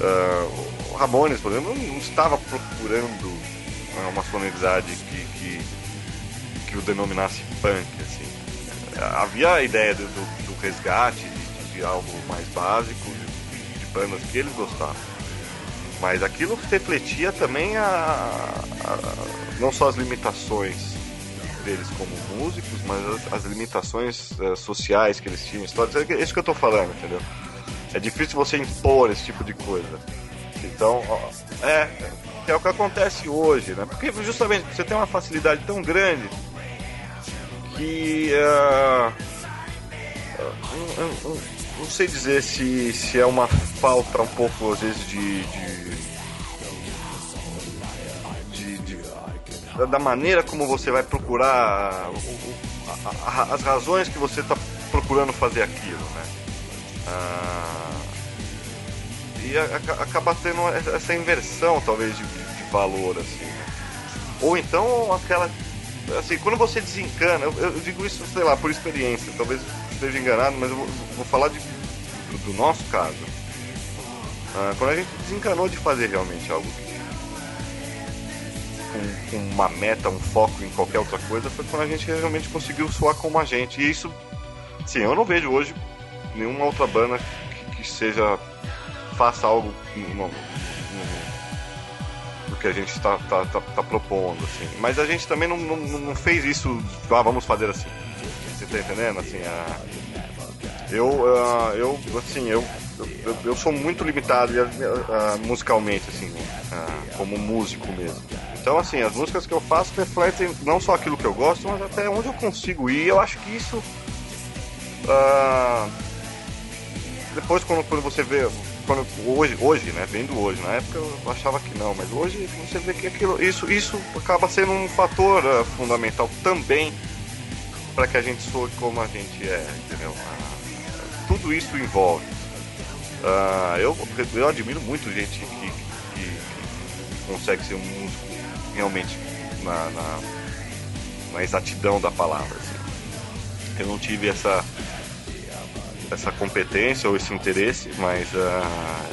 uh, o Ramones, por exemplo, não estava procurando uma sonoridade que, que, que o denominasse punk, assim. Havia a ideia do, do, resgate, de, de, algo mais básico, de, de bandas que eles gostavam mas aquilo refletia também a, a, não só as limitações deles como músicos, mas as, as limitações uh, sociais que eles tinham, histórias. É isso que eu tô falando, entendeu? É difícil você impor esse tipo de coisa. Então, ó, é, é o que acontece hoje, né? Porque justamente você tem uma facilidade tão grande que uh, uh, não sei dizer se, se é uma falta um pouco, às vezes, de, de, de, de da maneira como você vai procurar as razões que você está procurando fazer aquilo, né? E a, acaba tendo essa inversão, talvez, de, de valor, assim. Ou então aquela assim, quando você desencana, eu, eu, digo isso, sei lá, por experiência, talvez esteja enganado, mas eu vou, vou falar de, do, do, nosso caso. Ah, quando a gente desencanou de fazer realmente algo com, com, uma meta, um foco em qualquer outra coisa, foi quando a gente realmente conseguiu soar como a gente. E isso, sim, eu não vejo hoje nenhuma outra banda que, que seja faça algo no, no, que a gente está tá, tá, tá, propondo, assim. Mas a gente também não, não, não fez isso, ah, vamos fazer assim. Você tá entendendo? Assim, a, eu, uh, eu, assim, eu, eu, eu, sou muito limitado uh, musicalmente, assim, uh, como músico mesmo. Então, assim, as músicas que eu faço refletem não só aquilo que eu gosto, mas até onde eu consigo ir. Eu acho que isso. depois, quando, quando você vê quando, hoje, hoje, né? Vendo hoje, na época eu achava que não, mas hoje você vê que aquilo, isso, isso acaba sendo um fator uh, fundamental também para que a gente soe como a gente é, entendeu? Uh, tudo isso envolve. Uh, eu, eu admiro muito gente que, que, que consegue ser um músico realmente na, na, na exatidão da palavra. Assim. Eu não tive essa essa competência ou esse interesse, mas uh,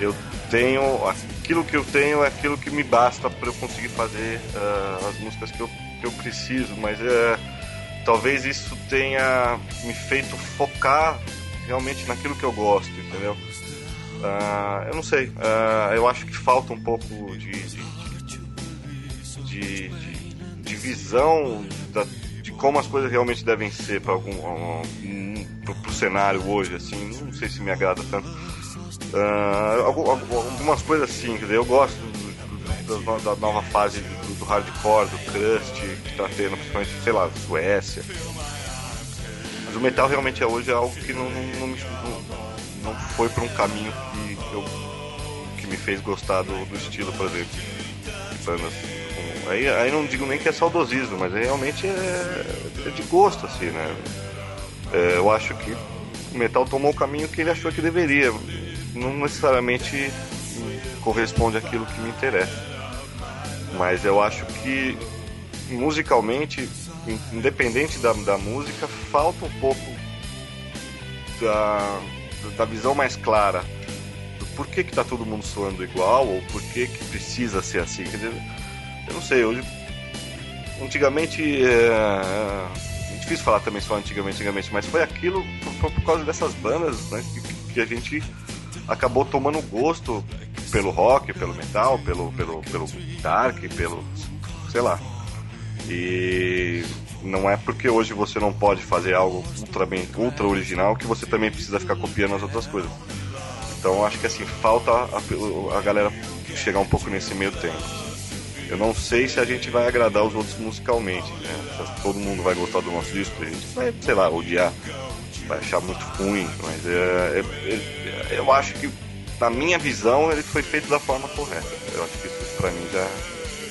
eu tenho aquilo que eu tenho é aquilo que me basta para eu conseguir fazer uh, as músicas que eu, que eu preciso, mas uh, talvez isso tenha me feito focar realmente naquilo que eu gosto, entendeu? eu não sei, eu acho que falta um pouco de, de, de, de visão da, de como as coisas realmente devem ser para algum um, pro, pro, cenário hoje, assim, não sei se me agrada tanto. Uh, algumas coisas assim, quer dizer, eu gosto do, do, da nova fase do, do, hardcore, do crust que tá tendo, principalmente, sei lá, Suécia. Mas o metal realmente é hoje é algo que não, não, não, não foi por um caminho que, eu, que me fez gostar do, do estilo, por exemplo, de bandas Aí, aí não digo nem que é saudosismo, mas realmente é, é de gosto, assim, né? É, eu acho que o metal tomou o caminho que ele achou que deveria. Não necessariamente corresponde àquilo que me interessa. Mas eu acho que musicalmente, independente da, da música, falta um pouco da, da visão mais clara do porquê que tá todo mundo soando igual ou por que precisa ser assim. Quer dizer, eu não sei, hoje. Antigamente. É, difícil falar também só antigamente, antigamente, mas foi aquilo por, por causa dessas bandas, né? Que, que, a gente acabou tomando gosto pelo rock, pelo metal, pelo, pelo, pelo dark, pelo. sei lá. E não é porque hoje você não pode fazer algo ultra, bem, ultra original que você também precisa ficar copiando as outras coisas. Então acho que assim, falta a, a galera chegar um pouco nesse meio tempo. Eu não sei se a gente vai agradar os outros musicalmente, né? Se todo mundo vai gostar do nosso disco, a gente vai, sei lá, odiar, vai achar muito ruim, mas é, é, é, eu acho que, na minha visão, ele foi feito da forma correta. Eu acho que isso pra mim já,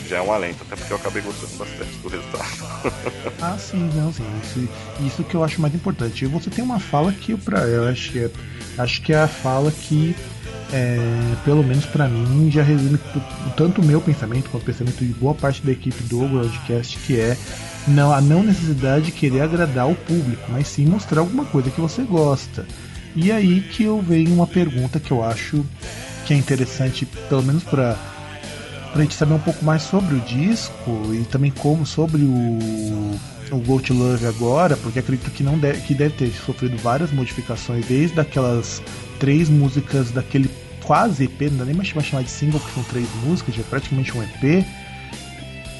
já é um alento, até porque eu acabei gostando bastante do resultado. ah, sim, não, sim. Isso, isso que eu acho mais importante. Você tem uma fala que pra, eu acho que é, acho que é a fala que é, pelo menos para mim, já resume tanto o meu pensamento quanto o pensamento de boa parte da equipe do Broadcast, que é não, a não necessidade de querer agradar o público, mas sim mostrar alguma coisa que você gosta. E aí que eu venho uma pergunta que eu acho que é interessante, pelo menos para a gente saber um pouco mais sobre o disco e também como sobre o o Go to Love agora, porque acredito que não deve, que deve ter sofrido várias modificações desde aquelas três músicas daquele quase EP, não dá nem mais chamar de single, porque são três músicas, já é praticamente um EP.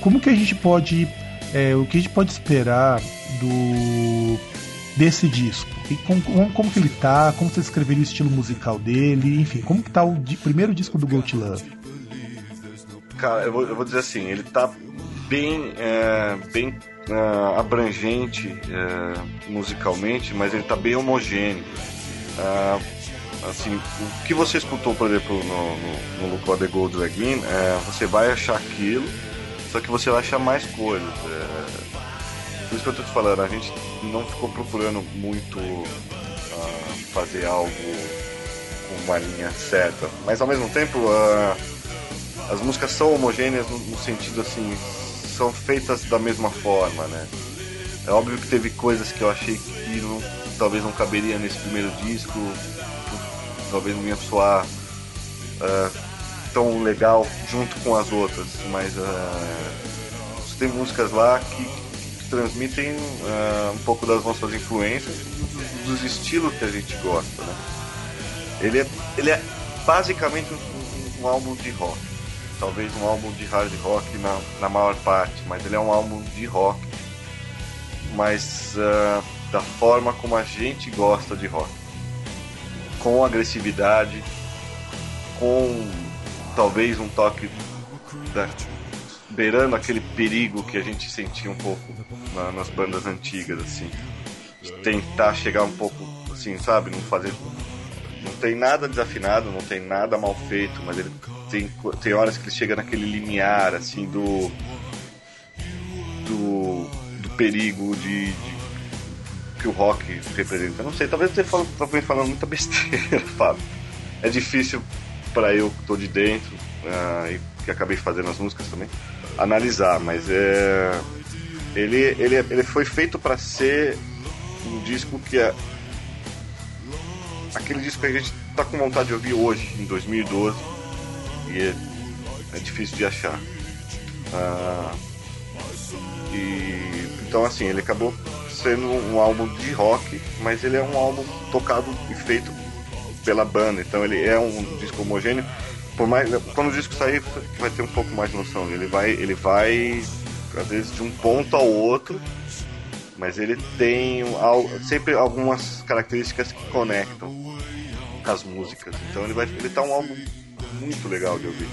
Como que a gente pode. É, o que a gente pode esperar do desse disco? E como, que ele tá? Como você escreveria o estilo musical dele? Enfim, como que tá o di, primeiro disco do Go to Love? Cara, eu vou, eu vou dizer assim, ele tá bem, é, bem uh, abrangente uh, musicalmente, mas ele tá bem homogêneo. Assim, o que você escutou, por exemplo, no, no, no Look the Gold Again, é, você vai achar aquilo, só que você vai achar mais coisas. É, por isso que eu tô te falando, a gente não ficou procurando muito uh, fazer algo com uma linha certa, mas ao mesmo tempo uh, as músicas são homogêneas no, no sentido assim, são feitas da mesma forma, né? É óbvio que teve coisas que eu achei que não, talvez não caberia nesse primeiro disco, talvez não ia soar uh, tão legal junto com as outras, mas uh, tem músicas lá que, transmitem uh, um pouco das nossas influências, dos estilos que a gente gosta, né? Ele é, ele é basicamente um, um álbum de rock. Talvez um álbum de hard rock na, na maior parte, mas ele é um álbum de rock, mas uh, da forma como a gente gosta de rock, com agressividade, com talvez um toque da, beirando aquele perigo que a gente sentia um pouco na, nas bandas antigas, assim, de tentar chegar um pouco, assim, sabe, não fazer não tem nada desafinado, não tem nada mal feito, mas ele tem, tem horas que ele chega naquele limiar, assim, do. do, do perigo de, de que o rock representa. Não sei, talvez você fale, talvez falando muita besteira, Fábio. É difícil para eu que tô de dentro uh, e que acabei fazendo as músicas também analisar, mas é ele ele, ele foi feito para ser um disco que é aquele disco que a gente tá com vontade de ouvir hoje, em 2012, e é, é difícil de achar. Ah, e então assim, ele acabou sendo um álbum de rock, mas ele é um álbum tocado e feito pela banda, então ele é um disco homogêneo. Por mais, quando o disco sair, vai ter um pouco mais de noção. Ele vai, ele vai às vezes de um ponto ao outro mas ele tem sempre algumas características que conectam as músicas. Então ele vai ele tá um álbum muito legal de ouvir.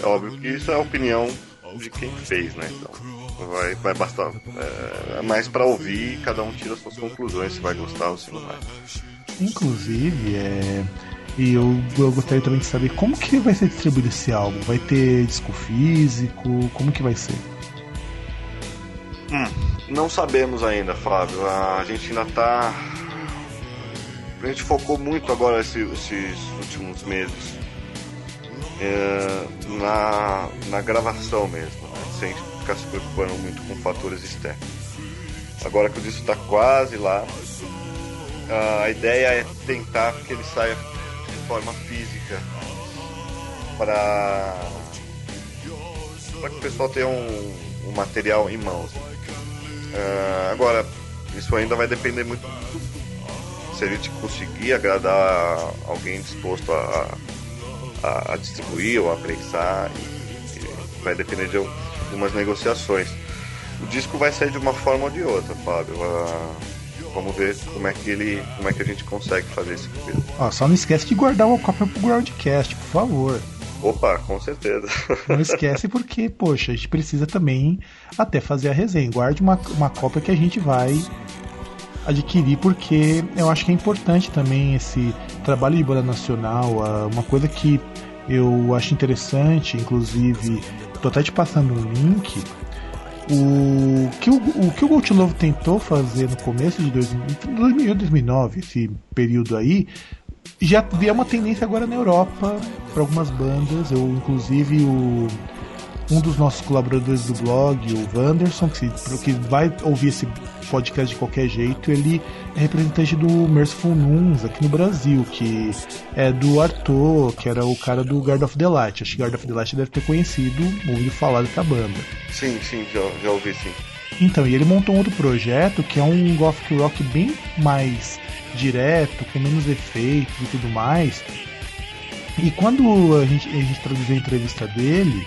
É óbvio que isso é a opinião de quem fez, né? Então vai, vai bastar é, mais para ouvir cada um tira suas conclusões se vai gostar ou se não vai. Inclusive, é, e eu, eu gostaria também de saber como que vai ser distribuído esse álbum. Vai ter disco físico? Como que vai ser? Hum, não sabemos ainda, Fábio. A gente ainda tá. A gente focou muito agora esses, esses últimos meses é, na, na gravação mesmo, né? Ficar se preocupando muito com fatores externos. Agora que o disco está quase lá, a ideia é tentar que ele saia de forma física para para que o pessoal tenha um, um material em mãos. Uh, agora, isso ainda vai depender muito se a gente conseguir agradar alguém disposto a, a, a distribuir ou a prensar, e, e vai depender de algumas negociações. O disco vai sair de uma forma ou de outra, Fábio. Uh, Vamos ver como é que ele. como é que a gente consegue fazer esse filme. Ó, só não esquece de guardar o cópia pro Groundcast, por favor. Opa, com certeza. Não esquece porque, poxa, a gente precisa também até fazer a resenha. Guarde uma, uma cópia que a gente vai adquirir porque eu acho que é importante também esse trabalho de banda nacional, uma coisa que eu acho interessante, inclusive, tô até te passando um link. O que o, o, que o tentou fazer no começo de 2000, 2009, esse período aí, já vê uma tendência agora na Europa para algumas bandas. Eu, inclusive, o um dos nossos colaboradores do blog, o Wanderson, que, que vai ouvir esse podcast de qualquer jeito, ele é representante do Merciful Nuns aqui no Brasil, que é do Arthur, que era o cara do Guard of the Light. Acho que Guard of the Light deve ter conhecido, ouvido falar dessa banda. Sim, sim, já, já ouvi sim. Então, e ele montou um outro projeto que é um gothic rock bem mais direto, com menos efeitos e tudo mais. E quando a gente, a gente traduziu a entrevista dele,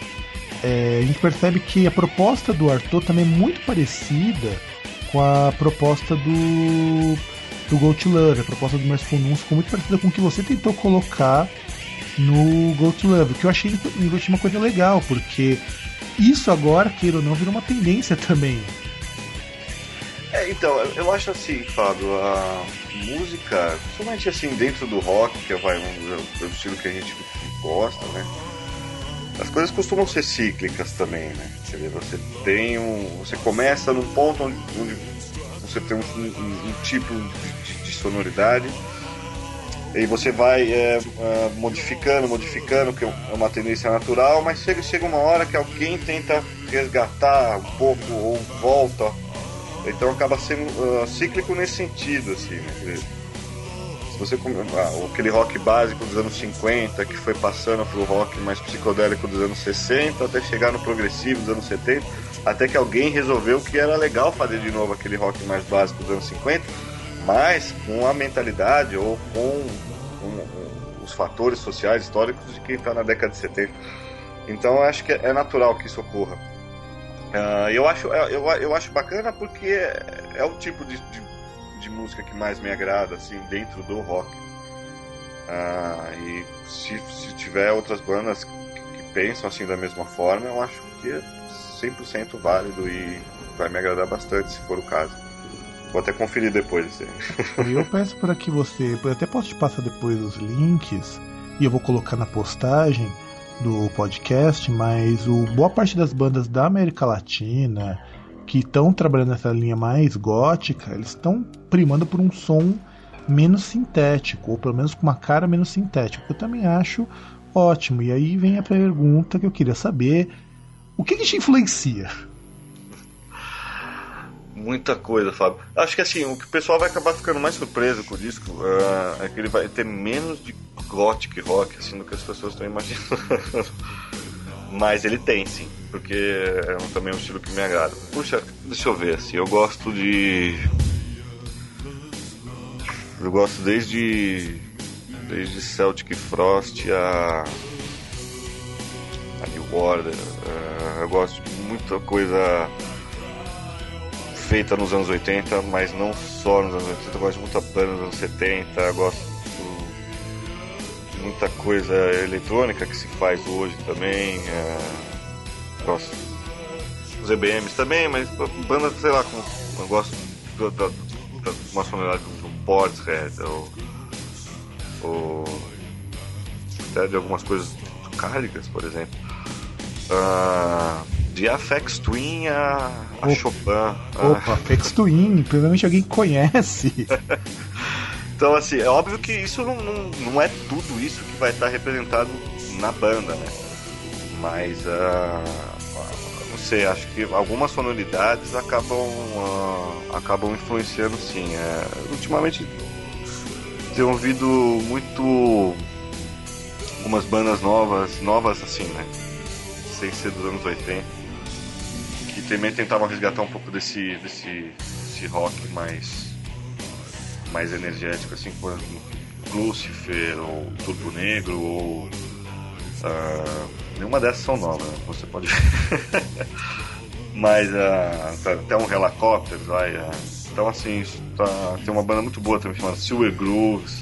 é, a gente percebe que a proposta do Arthur também é muito parecida com a proposta do do Go to Love, a proposta do Merciful Nuns ficou muito parecida com o que você tentou colocar no Go to Love, que eu achei uma coisa legal, porque isso agora, queira ou não, virou uma tendência também. É, então, eu acho assim, Fábio, a música, principalmente assim dentro do rock, que é vai, um, o estilo que a gente gosta, né? As coisas costumam ser cíclicas também, né? Quer dizer, você tem um. Você começa num ponto onde, onde você tem um, um, um tipo de, de, sonoridade. E você vai é, é, modificando, modificando, que é uma tendência natural, mas chega, chega uma hora que alguém tenta resgatar um pouco ou volta. Então acaba sendo uh, cíclico nesse sentido, assim, né? Você ah, aquele rock básico dos anos 50 que foi passando pro rock mais psicodélico dos anos 60 até chegar no progressivo dos anos 70 até que alguém resolveu que era legal fazer de novo aquele rock mais básico dos anos 50 mas com a mentalidade ou com, com os fatores sociais históricos de quem está na década de 70 então acho que é natural que isso ocorra. Uh, eu acho eu, eu acho bacana porque é, é o tipo de, de de música que mais me agrada, assim, dentro do rock. Ah, e se, se tiver outras bandas que, que, pensam assim da mesma forma, eu acho que é 100% válido e vai me agradar bastante se for o caso. Vou até conferir depois isso eu peço para que você. Eu até posso te passar depois os links e eu vou colocar na postagem do podcast, mas o boa parte das bandas da América Latina, que estão trabalhando nessa linha mais gótica, eles estão primando por um som menos sintético, ou pelo menos com uma cara menos sintética. Eu também acho ótimo. E aí vem a pergunta que eu queria saber: o que, que te influencia? Muita coisa, Fábio. Acho que assim, o que o pessoal vai acabar ficando mais surpreso com o disco uh, é que ele vai ter menos de gothic rock assim do que as pessoas estão imaginando. Mas ele tem, sim, porque é um, também um estilo que me agrada. Puxa, deixa eu ver, assim, eu gosto de. Eu gosto desde. Desde Celtic Frost a. a New Order. Uh, eu gosto de muita coisa feita nos anos 80, mas não só nos anos 80, eu gosto de muita banda nos anos 70, eu gosto muita coisa eletrônica que se faz hoje também. É, gosto dos EBMs também, mas bandas, sei lá, com, eu gosto da, da, da uma sonoridade Portishead ou, ou até de algumas coisas cáricas, por exemplo. Uh, de Afex Twin a, a Opa. Chopin. Opa, Afex Twin, provavelmente alguém conhece. Então, assim, é óbvio que isso não, não, não é tudo isso que vai estar representado na banda, né? Mas, uh, sei, acho que algumas sonoridades acabam, uh, acabam influenciando sim. É, ultimamente, tenho ouvido muito algumas bandas novas, novas assim, né? Sem ser dos anos 80, que também tentavam resgatar um pouco desse, desse, desse rock mais mais energético, assim, como Lucifer ou Turbo Negro ou. Uh, nenhuma dessas são novas, né? você pode ver. Mas uh, até um helicóptero vai. Uh, Então, assim, tá, tem uma banda muito boa também chamada Silver Grooves.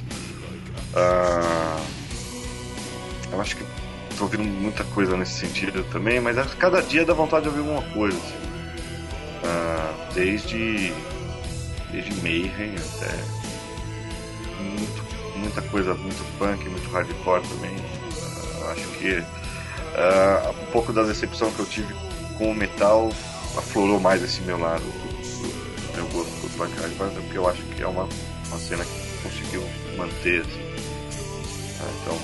Uh, eu acho que tô ouvindo muita coisa nesse sentido também, mas cada dia dá vontade de ouvir alguma coisa. Assim. Desde, desde Mayhem até muito, muita coisa, muito punk, muito hardcore também. Uh, acho que um pouco da decepção que eu tive com o metal aflorou mais esse meu lado do, meu gosto por punk hardcore, porque eu acho que é uma, uma cena que conseguiu manter assim. Ah, então,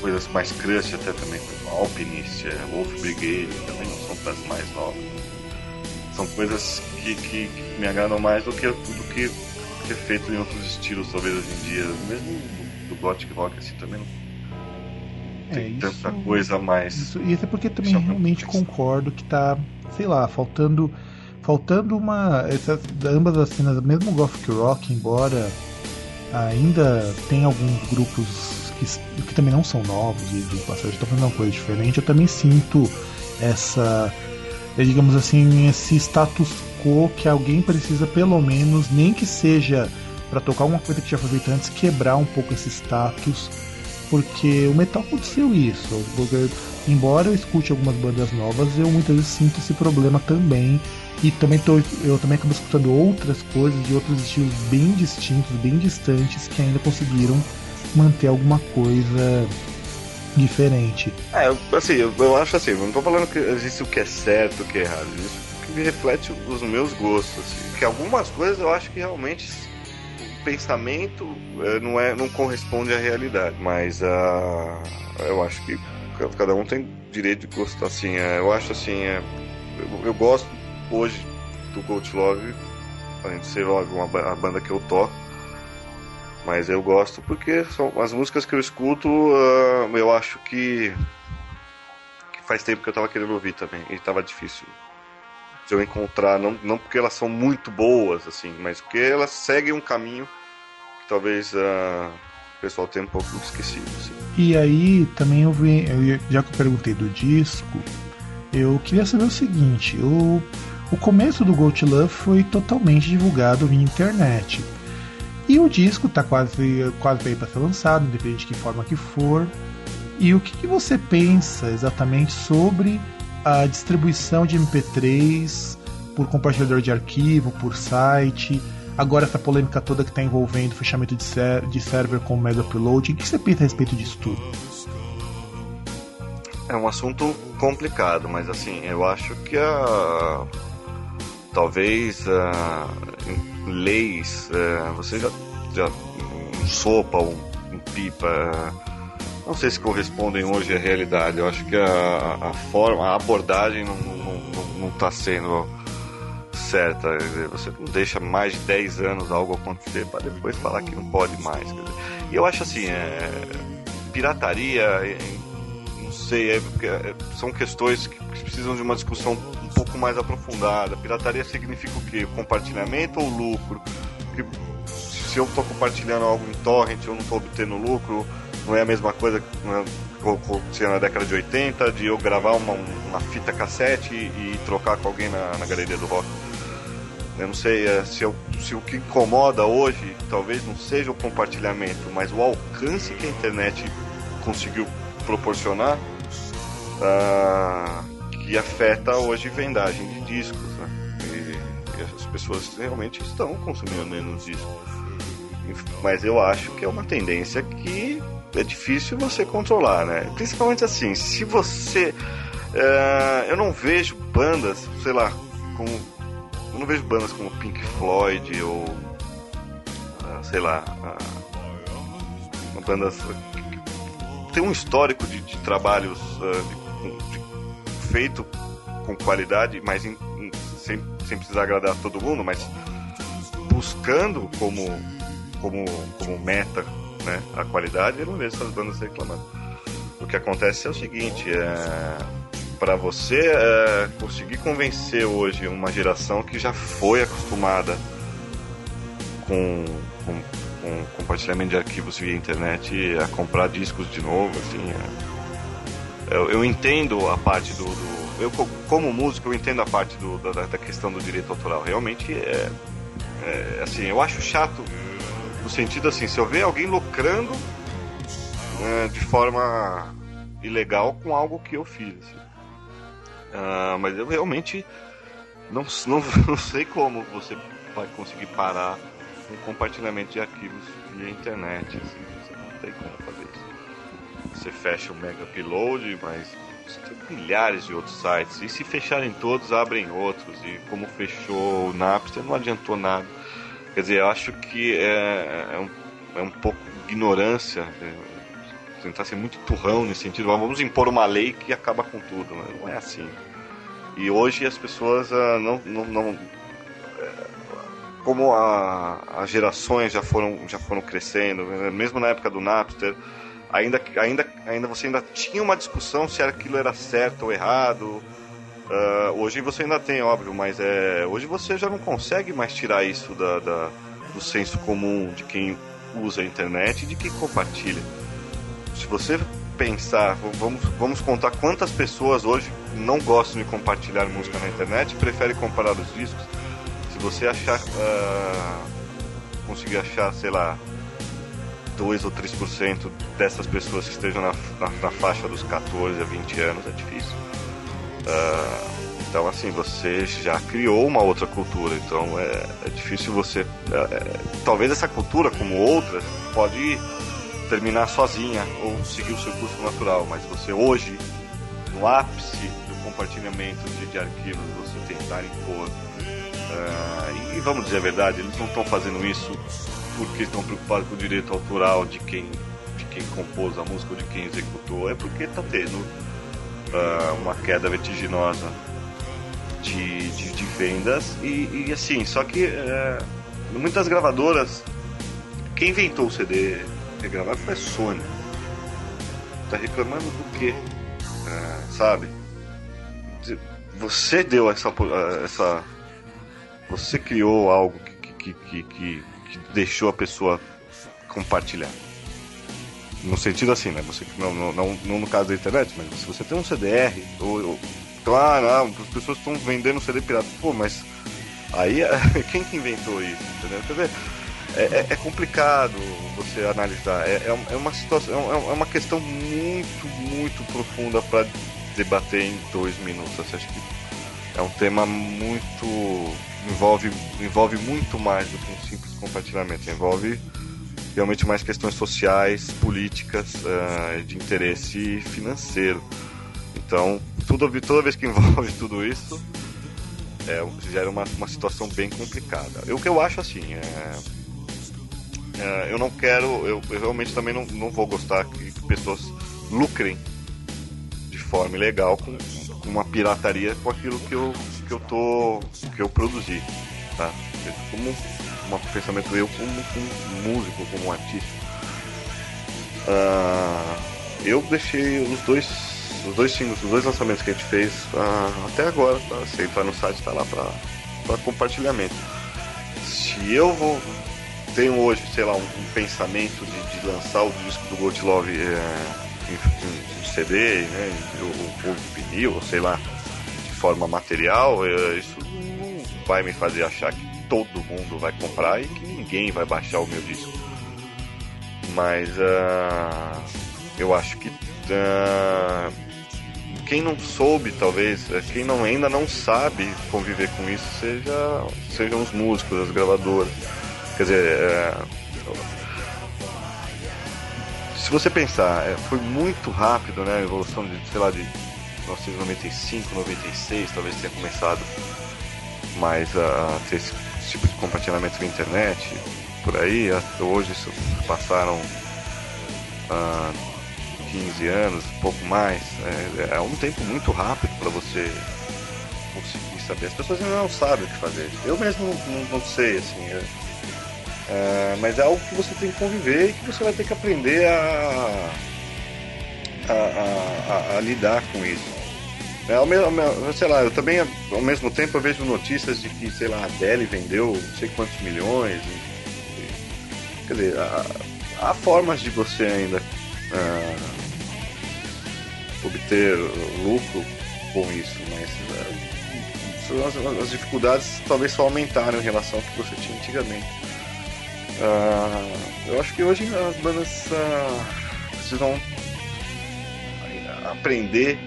coisas mais crush até também, como Alpinist, é, Wolf Brigade, também não são das mais novas. São coisas que, que, que me agradam mais do que tudo que, que é feito em outros estilos, talvez hoje em dia. Mesmo do, do Gothic Rock assim também não é, tem isso, tanta coisa a mais. Isso, e até porque também realmente concordo que tá sei lá, faltando faltando uma essas, ambas as cenas, mesmo o Gothic Rock, embora ainda tem alguns grupos que, que também não são novos e de passagem estão fazendo uma coisa diferente, eu também sinto essa é, digamos assim, esse status quo que alguém precisa pelo menos, nem que seja para tocar uma coisa que já foi feita antes, quebrar um pouco esse status, porque o metal aconteceu isso. Embora eu escute algumas bandas novas, eu muitas vezes sinto esse problema também. E também tô, eu também acabo escutando outras coisas de outros estilos bem distintos, bem distantes, que ainda conseguiram manter alguma coisa diferente. É, assim, eu, eu acho assim, não tô falando que existe o que é certo, o que é errado, isso que me reflete os meus gostos, assim, que algumas coisas eu acho que realmente o pensamento é, não é não corresponde à realidade, mas uh, eu acho que cada um tem direito de gostar assim. É, eu acho assim, é, eu, eu, gosto hoje do Gold Love, além de ser uma, a banda que eu toco. Mas eu gosto porque são as músicas que eu escuto, uh, eu acho que, que faz tempo que eu tava querendo ouvir também. E tava difícil de eu encontrar, não, não porque elas são muito boas, assim, mas porque elas seguem um caminho que talvez uh, o pessoal tenha um pouco esquecido. Assim. E aí também eu vi, eu, já que eu perguntei do disco, eu queria saber o seguinte: o, o começo do Gold Love foi totalmente divulgado via internet. E o disco está quase, quase aí para ser lançado, independente de que forma que for. E o que, que você pensa exatamente sobre a distribuição de MP3 por compartilhador de arquivo, por site? Agora essa polêmica toda que está envolvendo fechamento de, ser de server com mega upload, o que você pensa a respeito disso tudo? É um assunto complicado, mas assim, eu acho que a talvez a, leis, a, você já, já um sopa, um, um pipa, não sei se correspondem hoje à realidade. Eu acho que a, a forma, a abordagem não não, não, não tá sendo certa. Você não deixa mais de 10 anos algo acontecer para depois falar que não pode mais. E eu acho assim, é, pirataria, é, não sei, é, é, são questões que precisam de uma discussão um pouco mais aprofundada. Pirataria significa o quê? Compartilhamento ou lucro? Porque se eu estou compartilhando algo em torrent, eu não estou obtendo lucro, não é a mesma coisa que acontecia na década de 80, de eu gravar uma, uma fita cassete e, e trocar com alguém na, na galeria do rock. Eu não sei é, se, eu, se, o que incomoda hoje talvez não seja o compartilhamento, mas o alcance que a internet conseguiu proporcionar uh, que afeta hoje vendagem de discos. Né? E, e, as pessoas realmente estão consumindo menos discos. Mas eu acho que é uma tendência que é difícil você controlar, né? Principalmente assim, se você. Uh, eu não vejo bandas, sei lá, como eu não vejo bandas como Pink Floyd ou. Uh, sei lá. Uh, bandas. Tem um histórico de, de trabalhos uh, de, de, feito com qualidade, mas em, sem, sem precisar agradar todo mundo, mas buscando como, como, como meta né, a qualidade, eu não vejo essas bandas reclamando. O que acontece é o seguinte, é para você é, conseguir convencer hoje uma geração que já foi acostumada com, com, com, compartilhamento de arquivos via internet a comprar discos de novo, assim, é, eu, eu, entendo a parte do, do, eu como músico eu entendo a parte do, da, da, questão do direito autoral. Realmente é é, assim, eu acho chato no sentido assim, se eu ver alguém lucrando né, de forma ilegal com algo que eu fiz. Assim. Uh, mas eu realmente não, não, não sei como você vai conseguir parar um compartilhamento de arquivos via internet. Assim, você não tem como fazer isso. Você fecha o Mega Upload, mas tem milhares de outros sites. E se fecharem todos, abrem outros. E como fechou o Napster, não adiantou nada. Quer dizer, eu acho que é, é, um, é um pouco ignorância. É, tentar ser muito turrão nesse sentido. Vamos impor uma lei que acaba com tudo. Mas não é assim. E hoje as pessoas uh, não, não, não é, como as gerações já foram, já foram crescendo, mesmo na época do Napster, ainda, ainda, ainda você ainda tinha uma discussão se aquilo era certo ou errado. Uh, hoje você ainda tem, óbvio, mas é, hoje você já não consegue mais tirar isso da, da, do senso comum de quem usa a internet e de quem compartilha. Se você pensar, vamos, vamos contar quantas pessoas hoje não gostam de compartilhar música na internet, preferem comparar os discos. Se você achar, uh, conseguir achar, sei lá, 2 ou 3% dessas pessoas que estejam na, na, na, faixa dos 14 a 20 anos é difícil. Uh, então, assim, você já criou uma outra cultura, então é, é difícil você. É, é, talvez essa cultura, como outras, pode terminar sozinha ou seguir o seu curso natural, mas você hoje, no ápice do compartilhamento de, de arquivos, você tentar impor. Uh, e vamos dizer a verdade, eles não estão fazendo isso porque estão preocupados com o direito autoral de quem, de quem compôs a música ou de quem executou, é porque está tendo uh, uma queda vertiginosa de, de, de vendas e, e, assim, só que uh, muitas gravadoras, quem inventou o CD regravado foi a Sony. Tá reclamando do quê? Uh, sabe? Você deu essa, essa. Você criou algo que, que, que, que que deixou a pessoa compartilhar. No sentido assim, né? Você, não, não, não, não no caso da internet, mas se você tem um CDR, ou, ou claro, ah, as pessoas estão vendendo CD pirata. Pô, mas aí quem que inventou isso? Entendeu? Quer dizer, é, é, é complicado você analisar. É, é, é uma situação, é, é uma questão muito, muito profunda para debater em dois minutos. Você acha que é um tema muito envolve envolve muito mais do que um simples compartilhamento. Envolve realmente mais questões sociais, políticas, uh, de interesse financeiro. Então, tudo, toda vez que envolve tudo isso, é, gera uma, uma situação bem complicada. O que eu acho assim, é, é, eu não quero, eu, eu, realmente também não, não vou gostar que pessoas lucrem de forma ilegal com, com uma pirataria com aquilo que eu, que eu tô que eu produzi, tá? Como um pensamento eu como, como músico, como artista. Uh, eu deixei os dois os dois singles, os dois lançamentos que a gente fez uh, até agora, tá? se entrar no site tá lá para compartilhamento. Se eu vou tenho hoje, sei lá, um, um pensamento de, de, lançar o disco do Gold Love é, em, em, CD, né, ou, ou vinil, sei lá, de forma material, é, isso vai me fazer achar que todo mundo vai comprar e que ninguém vai baixar o meu disco. Mas uh, eu acho que uh, quem não soube, talvez, é, quem não, ainda não sabe conviver com isso, seja, sejam os músicos, as gravadoras. Quer dizer, uh, se você pensar, é, foi muito rápido né, a evolução de, sei lá, de 1995, 96, talvez tenha começado mais a ter esse tipo de compartilhamento na internet, por aí. Hoje passaram ah, 15 anos, pouco mais. É, é um tempo muito rápido para você conseguir saber. As pessoas ainda não sabem o que fazer. Eu mesmo não, não sei, assim. É, é, mas é algo que você tem que conviver e que você vai ter que aprender a, a, a, a lidar com isso. É, ao mesmo, sei lá, eu também, ao mesmo tempo, eu vejo notícias de que, sei lá, a Adele vendeu não sei quantos milhões. E, quer dizer, há, há, formas de você ainda uh, obter lucro com isso, mas uh, as, as, dificuldades talvez só aumentaram em relação ao que você tinha antigamente. Uh, eu acho que hoje as bandas uh, precisam aprender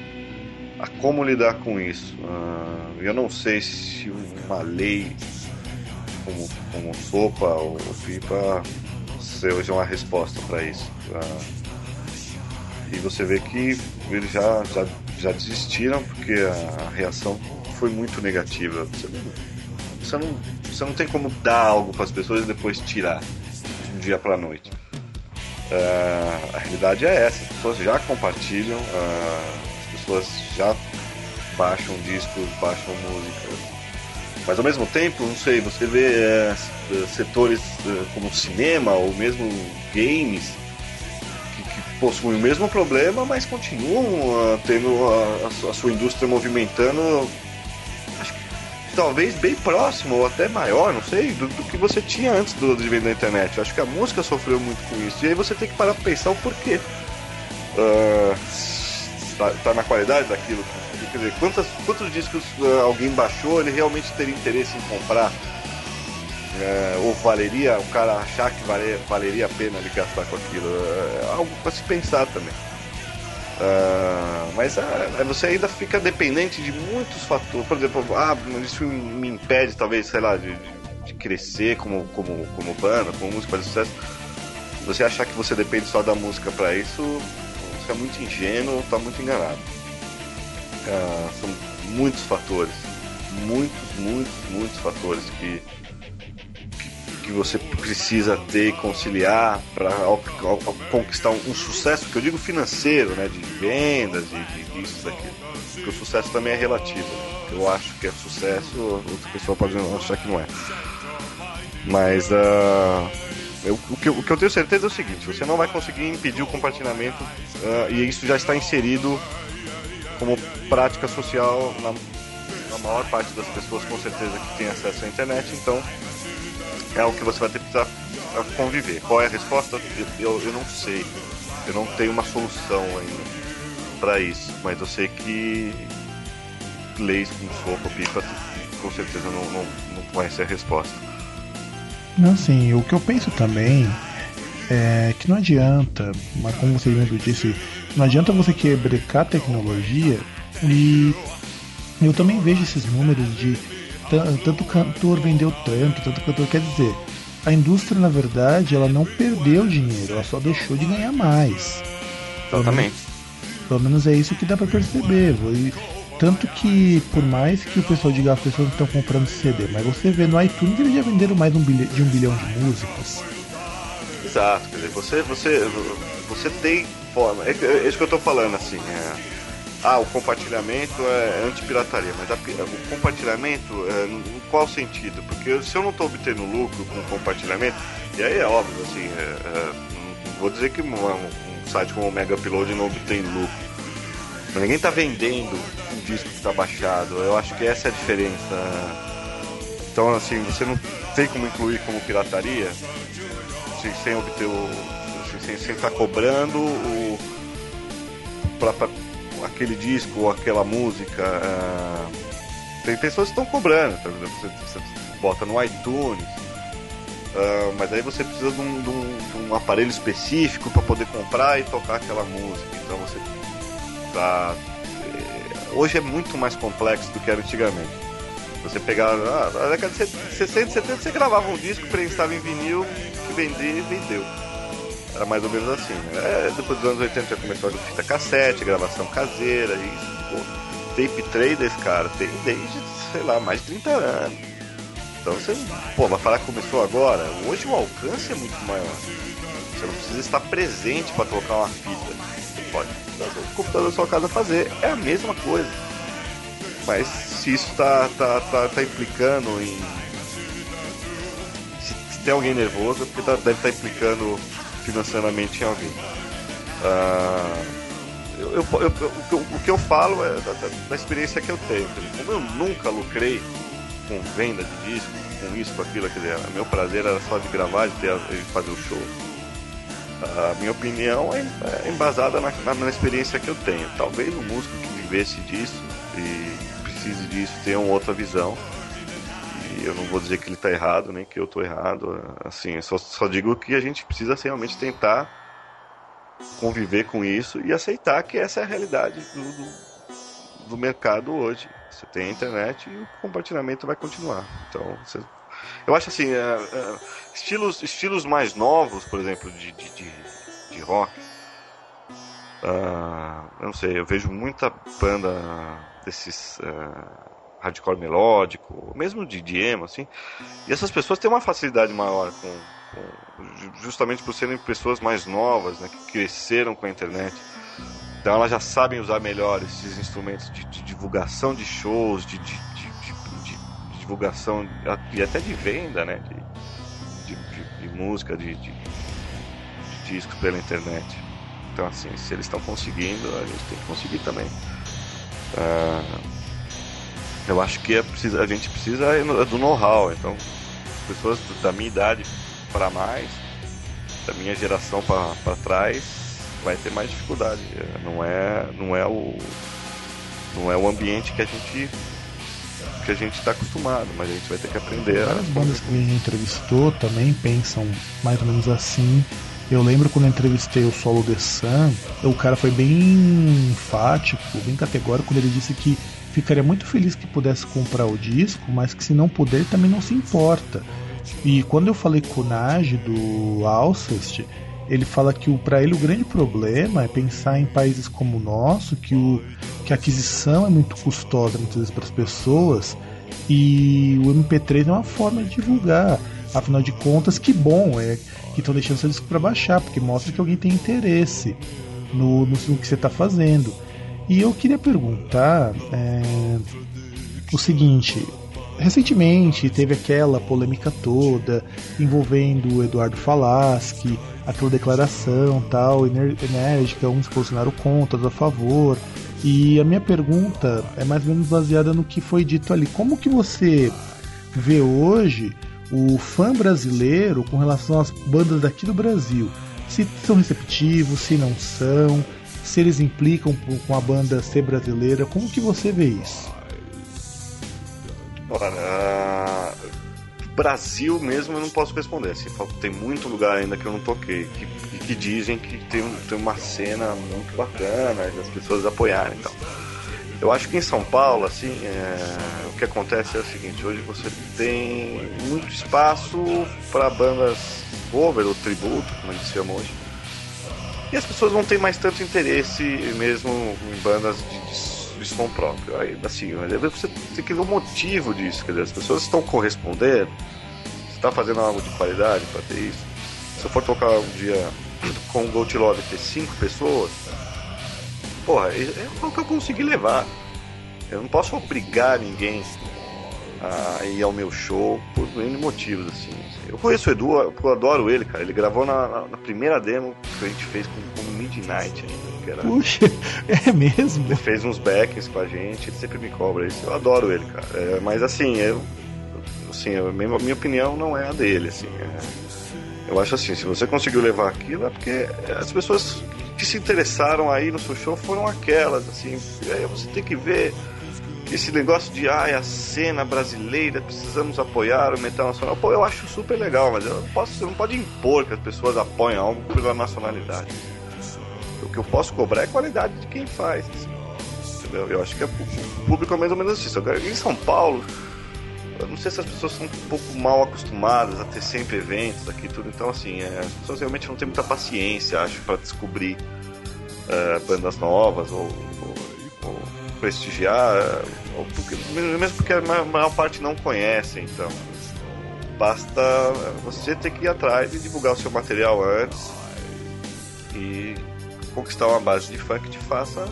a como lidar com isso. Uh, eu não sei se uma lei como, como sopa ou pipa seja uma resposta para isso. Uh, e você vê que eles já, já, já desistiram porque a reação foi muito negativa. Você não, você não, você não tem como dar algo para as pessoas e depois tirar de um dia para a noite. Uh, a realidade é essa: as pessoas já compartilham, as pessoas já baixam discos, baixam músicas. Mas ao mesmo tempo, não sei, você vê é, setores é, como cinema ou mesmo games possuem o mesmo problema, mas continuam uh, tendo a, a, sua indústria movimentando, acho que talvez bem próximo ou até maior, não sei, do, do que você tinha antes do advento da internet. Eu acho que a música sofreu muito com isso. E aí você tem que parar para pensar o porquê. Uh, tá, tá, na qualidade daquilo. Quer dizer, quantos, quantos discos uh, alguém baixou, ele realmente teria interesse em comprar? É, ou valeria o cara achar que vale, valeria a pena ele gastar com aquilo. É algo para se pensar também. Uh, mas uh, você ainda fica dependente de muitos fatores. Por exemplo, ah, isso me impede, talvez, sei lá, de, de crescer como, como, como banda, como música de sucesso. Você achar que você depende só da música para isso, você é muito ingênuo, está muito enganado. Uh, são muitos fatores, muitos, muitos, muitos fatores que que você precisa ter e conciliar para conquistar um, um, sucesso, que eu digo financeiro, né, de vendas, de, de isso, daquilo. Porque o sucesso também é relativo. Né? Eu acho que é sucesso, outra pessoa pode achar que não é. Mas uh, eu, o, que, o, que, eu tenho certeza é o seguinte: você não vai conseguir impedir o compartilhamento, uh, e isso já está inserido como prática social na, na maior parte das pessoas, com certeza, que tem acesso à internet. Então é o que você vai ter que precisar conviver. Qual é a resposta? Eu, eu não sei. Eu não tenho uma solução ainda para isso, mas eu sei que leis com sopa, pipa, com certeza não, não, não vai ser a resposta. Não, sim, o que eu penso também é que não adianta, mas como você mesmo disse, não adianta você quebrar a tecnologia e eu também vejo esses números de tanto cantor vendeu tanto, tanto cantor. Quer dizer, a indústria, na verdade, ela não perdeu dinheiro, ela só deixou de ganhar mais. Exatamente. Pelo menos é isso que dá para perceber. E, tanto que, por mais que o pessoal diga que as pessoas estão comprando CD, mas você vê no iTunes eles já venderam mais um bilhão de, um bilhão de músicas. Exato, quer dizer, você, você, você tem forma. É, é isso que eu tô falando, assim. É ah, o compartilhamento é anti-pirataria, mas a, o compartilhamento, é, em qual sentido? Porque se eu não estou obtendo lucro com o compartilhamento, e aí é óbvio, assim, é, é, vou dizer que um, um, site como o Mega Upload não obtém lucro, ninguém está vendendo disco que está baixado, eu acho que essa é a diferença. Então, assim, você não tem como incluir como pirataria sem, sem obter o. sem estar tá cobrando o. Pra, pra, aquele disco ou aquela música. Uh, tem pessoas que estão cobrando, tá? você, você, bota no iTunes, uh, mas aí você precisa de um, de um, de um aparelho específico para poder comprar e tocar aquela música. Então você tá. Hoje é muito mais complexo do que era antigamente. Você pegava. Ah, na década de 60 70 você gravava um disco, prensava em vinil, que vendia e vendeu. Era mais ou menos assim, né? É, depois dos anos 80 já começou a fita cassete, gravação caseira, e tape traders, cara, tem desde, sei lá, mais de 30 anos. Então você, pô, vai falar que começou agora? Hoje o alcance é muito maior. Você não precisa estar presente para colocar uma fita. Você pode o computador da sua casa fazer, é a mesma coisa. Mas se isso tá, tá, tá, tá implicando em. Se, se tem alguém nervoso, é porque tá, deve estar tá implicando financeiramente em alguém. Ah, eu, eu, eu, o que eu falo é da, da, experiência que eu tenho. Como eu nunca lucrei com venda de disco, com isso, com aquilo, quer dizer, meu prazer era só de gravar, de fazer o show. A minha opinião é, é embasada na, na, na, experiência que eu tenho. Talvez um músico que vivesse disso e precise disso, tenham outra visão. E eu não vou dizer que ele está errado, nem que eu estou errado. Assim, só, só digo que a gente precisa assim, realmente tentar conviver com isso e aceitar que essa é a realidade do, do, do mercado hoje. Você tem a internet e o compartilhamento vai continuar. Então, você, eu acho assim, uh, uh, estilos, estilos mais novos, por exemplo, de, de, de, de rock. Uh, eu não sei, eu vejo muita banda desses hardcore melódico, mesmo de, de emo, assim. E essas pessoas têm uma facilidade maior com, com justamente por serem pessoas mais novas, né, que cresceram com a internet. Então elas já sabem usar melhor esses instrumentos de, de divulgação de shows, de, de, divulgação e até de venda, né, de, música, de, de, discos pela internet. Então assim, se eles estão conseguindo, a gente tem que conseguir também. Uh, eu acho que é precisa, a gente precisa do know-how. Então, pessoas da minha idade para mais, da minha geração para trás, vai ter mais dificuldade. Não é, não é o, não é o ambiente que a gente que a gente está acostumado, mas a gente vai ter que aprender. Várias bandas que a gente entrevistou também pensam mais ou menos assim. Eu lembro quando eu entrevistei o Solo The Sun, o cara foi bem enfático, bem categórico quando ele disse que ficaria muito feliz que pudesse comprar o disco, mas que se não puder também não se importa. E quando eu falei com o Nage do Alcest, ele fala que para ele o grande problema é pensar em países como o nosso, que, o, que a aquisição é muito custosa muitas vezes para as pessoas e o MP3 é uma forma de divulgar. Afinal de contas, que bom é que estão deixando seu disco para baixar, porque mostra que alguém tem interesse no, no, no que você está fazendo. E eu queria perguntar é, o seguinte: recentemente teve aquela polêmica toda envolvendo o Eduardo Falaschi, aquela declaração tal, enérgica, uns posicionaram contra, outros a favor. E a minha pergunta é mais ou menos baseada no que foi dito ali. Como que você vê hoje o fã brasileiro com relação às bandas daqui do Brasil? Se são receptivos, se não são, se eles implicam com a banda ser brasileira, como que você vê isso? Ora, Brasil mesmo eu não posso responder. Assim, tem muito lugar ainda que eu não toquei, que, que dizem que tem, tem uma cena muito bacana, as pessoas apoiarem então. Eu acho que em São Paulo, assim, é, o que acontece é o seguinte, hoje você tem muito espaço para bandas cover ou tributo, como eles chamam hoje e as pessoas não têm mais tanto interesse mesmo em bandas de, de som próprio. Aí, assim, você tem que ver o motivo disso. Quer dizer, as pessoas estão correspondendo, você está fazendo algo de qualidade para ter isso. Se eu for tocar um dia com o Gold Love ter cinco pessoas, porra, é, é o que eu consegui levar. Eu não posso obrigar ninguém a ir ao meu show por N motivos, assim. Eu conheço o Edu, eu adoro ele, cara. Ele gravou na, na primeira demo que a gente fez com, com Midnight ainda. Era... Puxa, é mesmo? Ele fez uns backings com a gente, ele sempre me cobra isso. Eu adoro ele, cara. É, mas assim, eu. Assim, a minha, minha opinião não é a dele, assim. É, eu acho assim, se você conseguiu levar aquilo é porque as pessoas que se interessaram aí no seu show foram aquelas, assim. Aí você tem que ver esse negócio de ah, a cena brasileira, precisamos apoiar o metal nacional. Pô, eu acho super legal, mas eu não posso, você não pode impor que as pessoas apoiem algo pela nacionalidade. Que eu posso cobrar é qualidade de quem faz. Entendeu? Eu acho que é, o público é mais ou menos isso. Agora, em São Paulo, eu não sei se as pessoas são um pouco mal acostumadas a ter sempre eventos aqui tudo. Então, assim, é, as pessoas realmente não têm muita paciência, acho, para descobrir uh, bandas novas ou, ou, ou prestigiar, porque, mesmo porque a maior parte não conhece, então. Basta você ter que ir atrás e divulgar o seu material antes e conquistar uma base de fã que te faça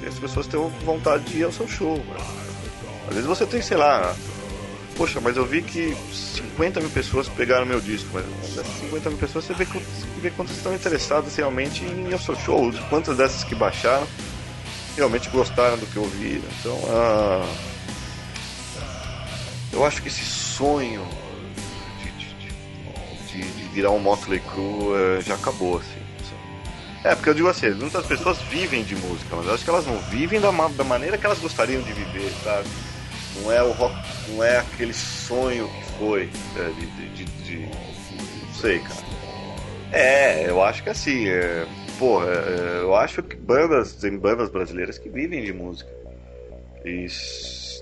e as pessoas tenham vontade de ir ao seu show. Às vezes você tem, sei lá, poxa, mas eu vi que 50 mil pessoas pegaram meu disco, mas dessas 50 mil pessoas você vê, vê quantas estão interessadas realmente em ir ao seu show, quantas dessas que baixaram realmente gostaram do que ouviram. Então, ah, eu acho que esse sonho de, de, de, de virar um Motley Crue uh, já acabou, assim. É, porque eu digo assim, muitas pessoas vivem de música, mas eu acho que elas não vivem da, da maneira que elas gostariam de viver, sabe? Não é o rock, não é aquele sonho que foi é, de, de, de, de, Não sei, cara. É, eu acho que assim, é, porra, é, eu acho que bandas, tem bandas brasileiras que vivem de música. E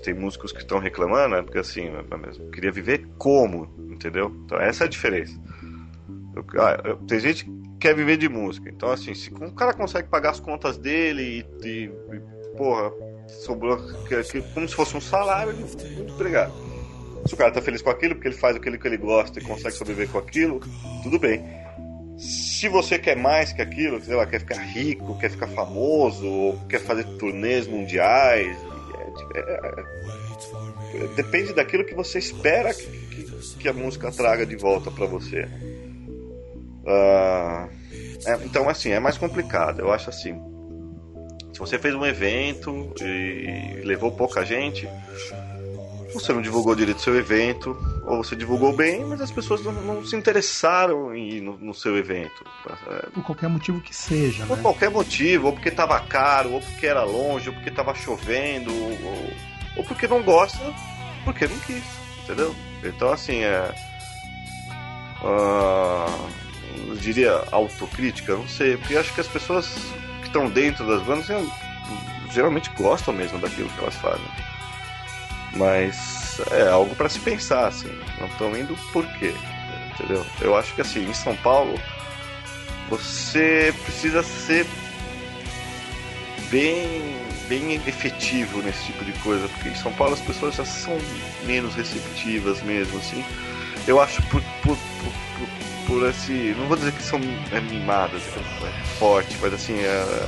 tem músicos que estão reclamando, é porque assim, eu queria viver como, entendeu? Então essa é a diferença. Ah, tem gente quer viver de música. Então, assim, se o cara consegue pagar as contas dele e, e, e porra, sobrou que, que, como se fosse um salário, muito obrigado. Se o cara tá feliz com aquilo, porque ele faz aquilo que ele gosta e consegue sobreviver com aquilo, tudo bem. Se você quer mais que aquilo, sei lá, quer ficar rico, quer ficar famoso, quer fazer turnês mundiais, é, é, é, depende daquilo que você espera que, que, que a música traga de volta para você. Uh, é, então, assim, é mais complicado. Eu acho assim. Se você fez um evento e levou pouca gente, você não divulgou direito o seu evento, ou você divulgou bem, mas as pessoas não, não se interessaram em ir no, no, seu evento. Por qualquer motivo que seja. Por né? qualquer motivo, ou porque estava caro, ou porque era longe, ou porque estava chovendo, ou, ou porque não gosta, porque não quis, entendeu? Então, assim, é. Uh eu diria autocrítica, não sei, porque acho que as pessoas que estão dentro das bandas geralmente gostam mesmo daquilo que elas fazem. Mas é algo para se pensar, assim, não estão indo por quê, entendeu? Eu acho que assim, em São Paulo, você precisa ser bem bem efetivo nesse tipo de coisa, porque em São Paulo as pessoas já são menos receptivas mesmo, assim. Eu acho por, por, por Não vou dizer que são é, mimadas, é, é forte, mas assim, é,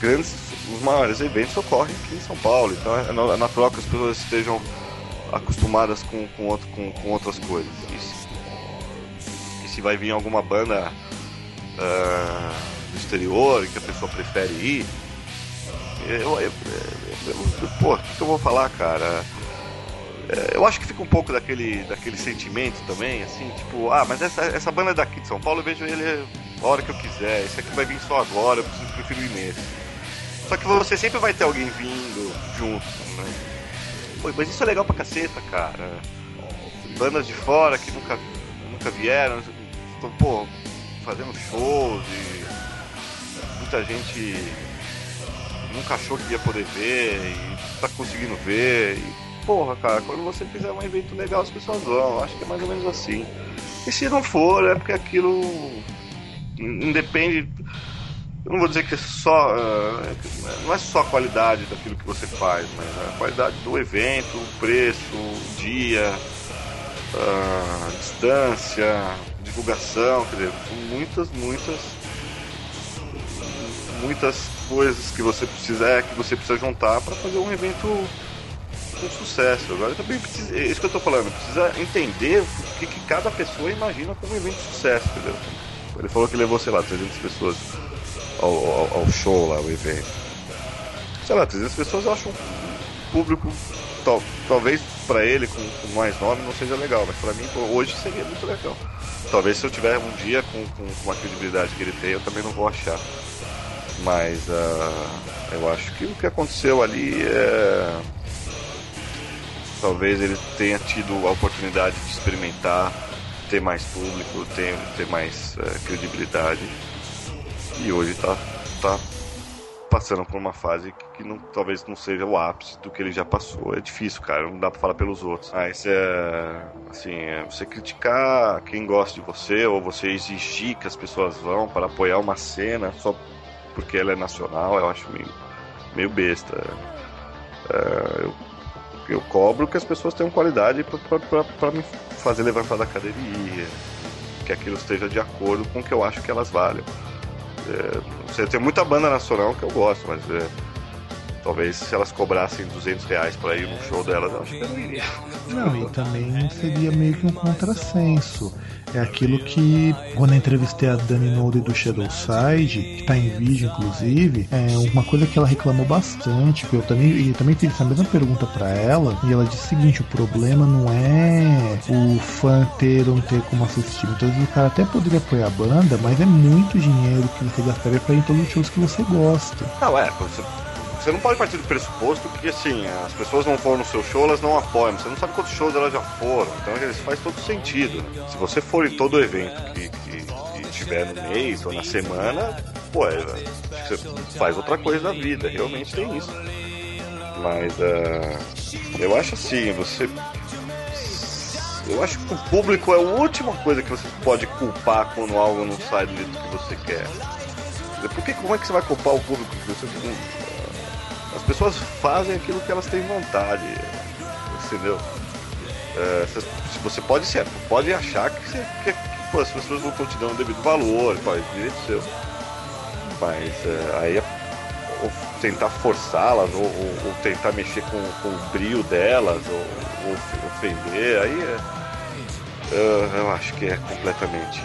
grandes, os maiores eventos ocorrem aqui em São Paulo, então é, é natural que as pessoas estejam acostumadas com, com, outro, com, com outras coisas. E se, e se vai vir alguma banda uh, do exterior que a pessoa prefere ir, eu, eu, eu, eu pô, o que, que eu vou falar, cara? É, eu acho que fica um pouco daquele, daquele sentimento também, assim, tipo, ah, mas essa, essa banda é daqui de São Paulo, eu vejo ele a hora que eu quiser, esse aqui vai vir só agora, eu preciso, prefiro ir nesse. Só que você sempre vai ter alguém vindo junto, né? Pô, mas isso é legal pra caceta, cara. Bandas de fora que nunca, nunca vieram, estão, pô, fazendo shows e muita gente nunca achou que ia poder ver e tá conseguindo ver. E porra, cara, quando você fizer um evento legal, as pessoas vão. Acho que é mais ou menos assim. E se não for, é porque aquilo independe. Eu não vou dizer que é só. Uh, não é só a qualidade daquilo que você faz, mas a qualidade do evento, o preço, o dia, a distância, divulgação, quer dizer, muitas, muitas. Muitas coisas que você precisa, é, que você precisa juntar para fazer um evento com sucesso. Agora também precisa, é isso que eu tô falando, precisa entender o que, que cada pessoa imagina como um evento de sucesso, entendeu? Ele falou que levou, sei lá, 300 pessoas ao, ao, ao show lá, o evento. Sei lá, 300 pessoas eu acho um público, tal, talvez para ele com, com, mais nome não seja legal, mas para mim hoje seria muito legal. Talvez se eu tiver um dia com, com, com a credibilidade que ele tem, eu também não vou achar. Mas uh, eu acho que o que aconteceu ali é talvez ele tenha tido a oportunidade de experimentar, ter mais público, ter, ter mais é, credibilidade. E hoje está tá passando por uma fase que, que não, talvez não seja o ápice do que ele já passou. É difícil, cara, não dá pra falar pelos outros. Mas é. Assim, é você criticar quem gosta de você, ou você exigir que as pessoas vão para apoiar uma cena só porque ela é nacional, eu acho meio, meio besta. É, eu eu cobro que as pessoas tenham qualidade para me fazer levantar da cadeira e ir. Que aquilo esteja de acordo com o que eu acho que elas valem. É, tem muita banda nacional que eu gosto, mas é, Talvez se elas cobrassem 200 reais pra ir no show delas, eu acho que eu não iria. Não, e também seria meio que um contrassenso. É aquilo que, quando eu entrevistei a Dani Node do Shadow Side, que tá em vídeo inclusive, é uma coisa que ela reclamou bastante, que eu também, e eu também fiz essa mesma pergunta para ela, e ela disse o seguinte, o problema não é o fã ter ou não ter como assistir. Então o cara até poderia apoiar a banda, mas é muito dinheiro que você gastaria pra ir em todos os shows que você gosta. Não, é, você você não pode partir do pressuposto que assim, as pessoas não foram no seu show, elas não apoiam. Você não sabe quantos shows elas já foram. Então isso faz todo sentido. Né? Se você for em todo evento que, que, que tiver no mês ou na semana, pô, é, acho que você faz outra coisa da vida. Realmente tem isso. Mas uh, eu acho assim, você. Eu acho que o público é a última coisa que você pode culpar quando algo não sai do jeito que você quer. Porque como é que você vai culpar o público? Você as pessoas fazem aquilo que elas têm vontade, entendeu? É, você pode ser, pode achar que, você, que, que pô, as pessoas não estão te dando o devido valor, pô, é direito seu. Mas é, aí é, tentar forçá-las, ou, ou, ou, tentar mexer com, com, o brilho delas, ou, ou ofender, aí é, eu, eu, acho que é completamente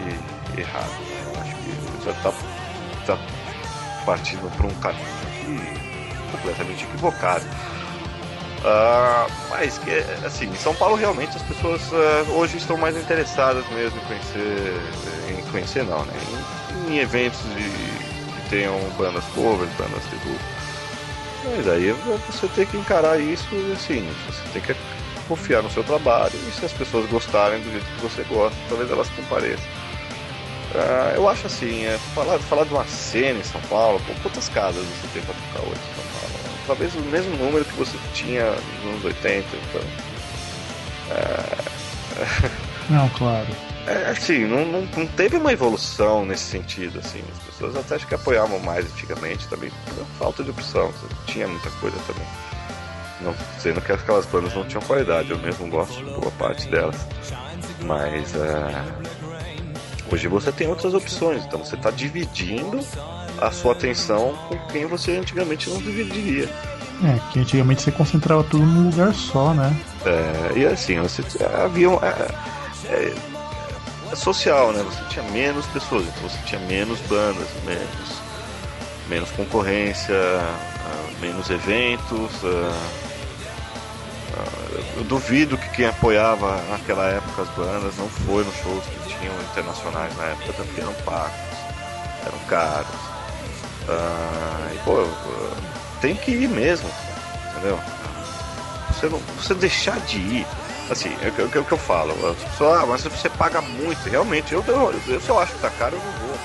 errado. Né? Eu acho que já está tá partindo para um caminho que completamente equivocado. Uh, mas que assim, em São Paulo realmente as pessoas uh, hoje estão mais interessadas mesmo em conhecer, em conhecer não, né? Em, em eventos de, que tenham bandas covers, bandas grupo. Mas aí você tem que encarar isso assim, você tem que confiar no seu trabalho e se as pessoas gostarem do jeito que você gosta, talvez elas compareçam. Uh, eu acho assim, é, falar, falar de uma cena em São Paulo, quantas casas você tem para tocar hoje? Talvez o mesmo número que você tinha nos anos 80. Então, é... Não, claro. É, assim, não, não, não, teve uma evolução nesse sentido, assim. As pessoas até acho que apoiavam mais antigamente também, por falta de opção, tinha muita coisa também. Não sendo que aquelas bandas não tinham qualidade, eu mesmo gosto de boa parte delas. Mas é... hoje você tem outras opções, então você está dividindo a sua atenção com quem você antigamente não dividiria. É, que antigamente você concentrava tudo num lugar só, né? É, e assim, você havia. É, é, é, social, né? Você tinha menos pessoas, então você tinha menos bandas, menos, menos concorrência, uh, menos eventos. Uh, uh, eu duvido que quem apoiava naquela época as bandas não foi nos shows que tinham internacionais na época, tanto que eram pagos, eram caros. Ah, pô, tem que ir mesmo, entendeu? Você, não, você deixar de ir, assim, é, é, é o que eu falo, as pessoas, ah, mas você paga muito, realmente, eu, eu, eu, se eu acho que tá caro, eu não vou.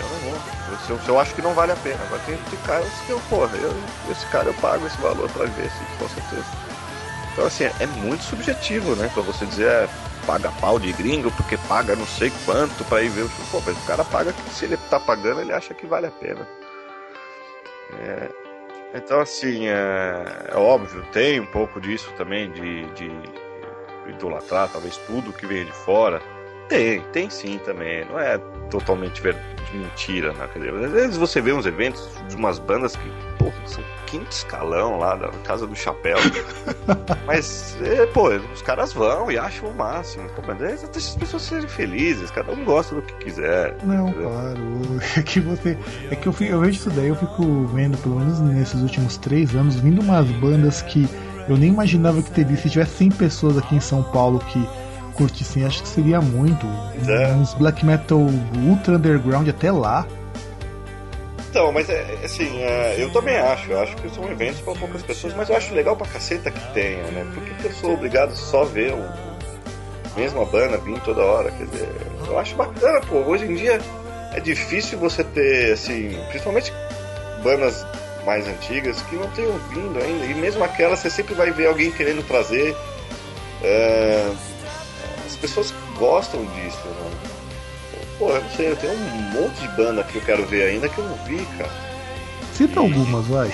Eu não vou. Se eu, se eu acho que não vale a pena, mas tem, tem caras que eu, porra, eu, esse cara eu pago esse valor pra ver, assim, com certeza. Então, assim, é muito subjetivo, né, pra você dizer, é, paga pau de gringo porque paga não sei quanto para ir ver o show. Pô, mas o cara paga se ele tá pagando, ele acha que vale a pena. É, então, assim, é, é, óbvio, tem um pouco disso também de, de idolatrar, talvez tudo que vem de fora. Tem, tem sim também. Não é totalmente mentira, né? Quer dizer, às vezes você vê uns eventos de umas bandas que, porra, são quinto escalão lá da Casa do Chapéu. mas, é, pô, os caras vão e acham o máximo. Pô, mas deixa as pessoas serem felizes, cada um gosta do que quiser. Não, entendeu? claro. É que você. É que eu, fico, eu vejo isso daí, eu fico vendo, pelo menos nesses últimos três anos, vindo umas bandas que eu nem imaginava que teria. Se tivesse 100 pessoas aqui em São Paulo que curtissem, acho que seria muito. É. Uns black metal ultra underground até lá. Então, mas é, é, assim, é, eu também acho. Eu acho que são eventos para poucas pessoas, mas eu acho legal pra caceta que tenha, né? Por que, eu sou obrigado só ver o mesma banda vir toda hora? Quer dizer, eu acho bacana, pô. Hoje em dia é difícil você ter, assim, principalmente bandas mais antigas que não tenham vindo ainda. E mesmo aquelas, você sempre vai ver alguém querendo trazer. É, pessoas gostam disso, né? Pô, eu não sei, eu tenho um monte de banda que eu quero ver ainda que eu não vi, cara. Cita e... algumas, vai.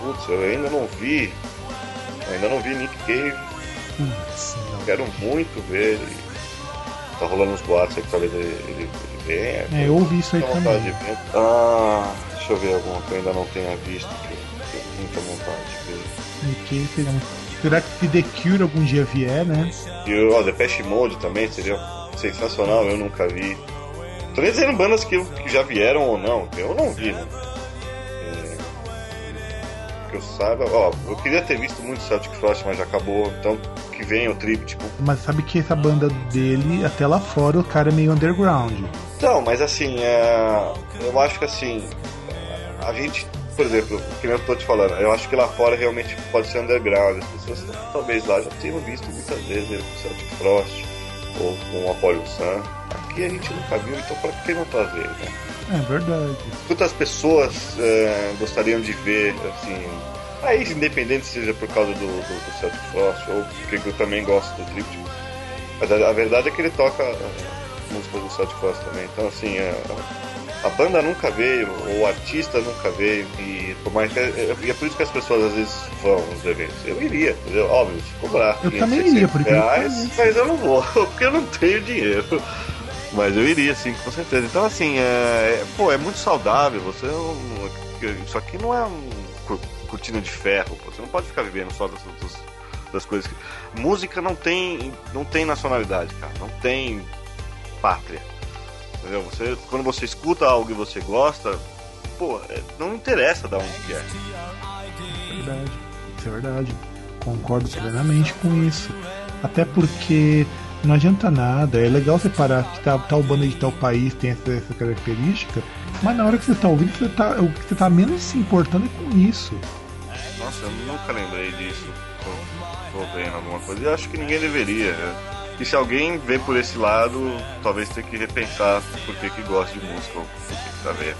Putz, eu ainda não vi. Eu ainda não vi Nick Cave. Putz, quero muito ver ele. Tá rolando uns boatos aí que talvez ele, ele, ele venha. É, eu ouvi isso aí também. Ah, Deixa eu ver alguma que eu ainda não tenha visto, que eu tenho muita vontade de ver. Mickey seria muito... Será que se The Cure algum dia vier, né? E o oh, Depeche Mode também seria sensacional, eu nunca vi. Tô nem dizendo bandas que, que já vieram ou não, eu não vi, né? É, que eu saiba, ó, eu queria ter visto muito Celtic Frost, mas já acabou, então que vem o Trip, tipo. Mas sabe que essa banda dele, até lá fora, o cara é meio underground. Então, mas assim, é... eu acho que assim, a gente por exemplo, o que eu tô te falando, eu acho que lá fora realmente pode ser underground. As pessoas talvez lá já tenham visto muitas vezes ele com Celtic Frost ou com o Apollo Sun. Aqui a gente nunca viu, então para que não trazer, né? É verdade. Quantas pessoas é, gostariam de ver, assim, aí independente seja por causa do, do, do Celtic Frost ou porque eu também gosto do Triptych. Mas a, a, verdade é que ele toca uh, músicas do Celtic Frost também, então assim, é, a banda nunca veio, o artista nunca veio, e por mais que, é, e é por isso que as pessoas às vezes vão nos eventos. Eu iria, entendeu? Óbvio, se cobrar. Eu também iria, porque reais, mas eu não vou, porque eu não tenho dinheiro. Mas eu iria, sim, com certeza. Então, assim, é, é pô, é muito saudável. Você Isso aqui não é um cortina de ferro. Você não pode ficar vivendo só das, das, das coisas. Que... Música não tem, não tem nacionalidade, cara. Não tem pátria. Entendeu? Você, quando você escuta algo e você gosta, pô, é, não interessa de onde que é. Verdade, isso é verdade. Concordo plenamente com isso. Até porque não adianta nada. É legal separar que tal, tal banda de tal país tem essa, essa característica, mas na hora que você está ouvindo, você tá, o que você está menos se importando é com isso. Nossa, eu nunca lembrei disso. Tô, tô vendo alguma coisa. E acho que ninguém deveria. E se alguém vê por esse lado, talvez tenha que repensar por que, que gosta de música ou por que, tá vendo.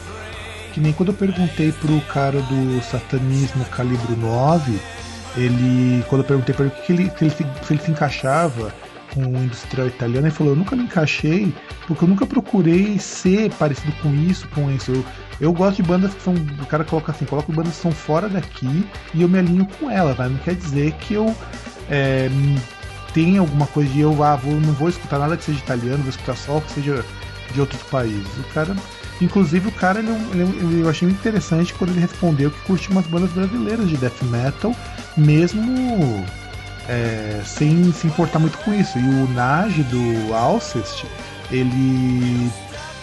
Que nem quando eu perguntei pro cara do satanismo calibre 9, ele. Quando eu perguntei para ele que ele, se, ele, se ele se encaixava com o industrial italiano, ele falou, eu nunca me encaixei, porque eu nunca procurei ser parecido com isso, com isso. Eu, eu gosto de bandas que são. O cara coloca assim, coloco bandas que são fora daqui e eu me alinho com elas, mas não quer dizer que eu é, tem alguma coisa de eu ah, vou, não vou escutar nada que seja italiano, vou escutar só o que seja de outros países. O cara, inclusive o cara, ele, é ele, eu achei interessante quando ele respondeu que curte umas bandas brasileiras de death metal, mesmo é, sem se importar muito com isso. E o Nage do Alcest, ele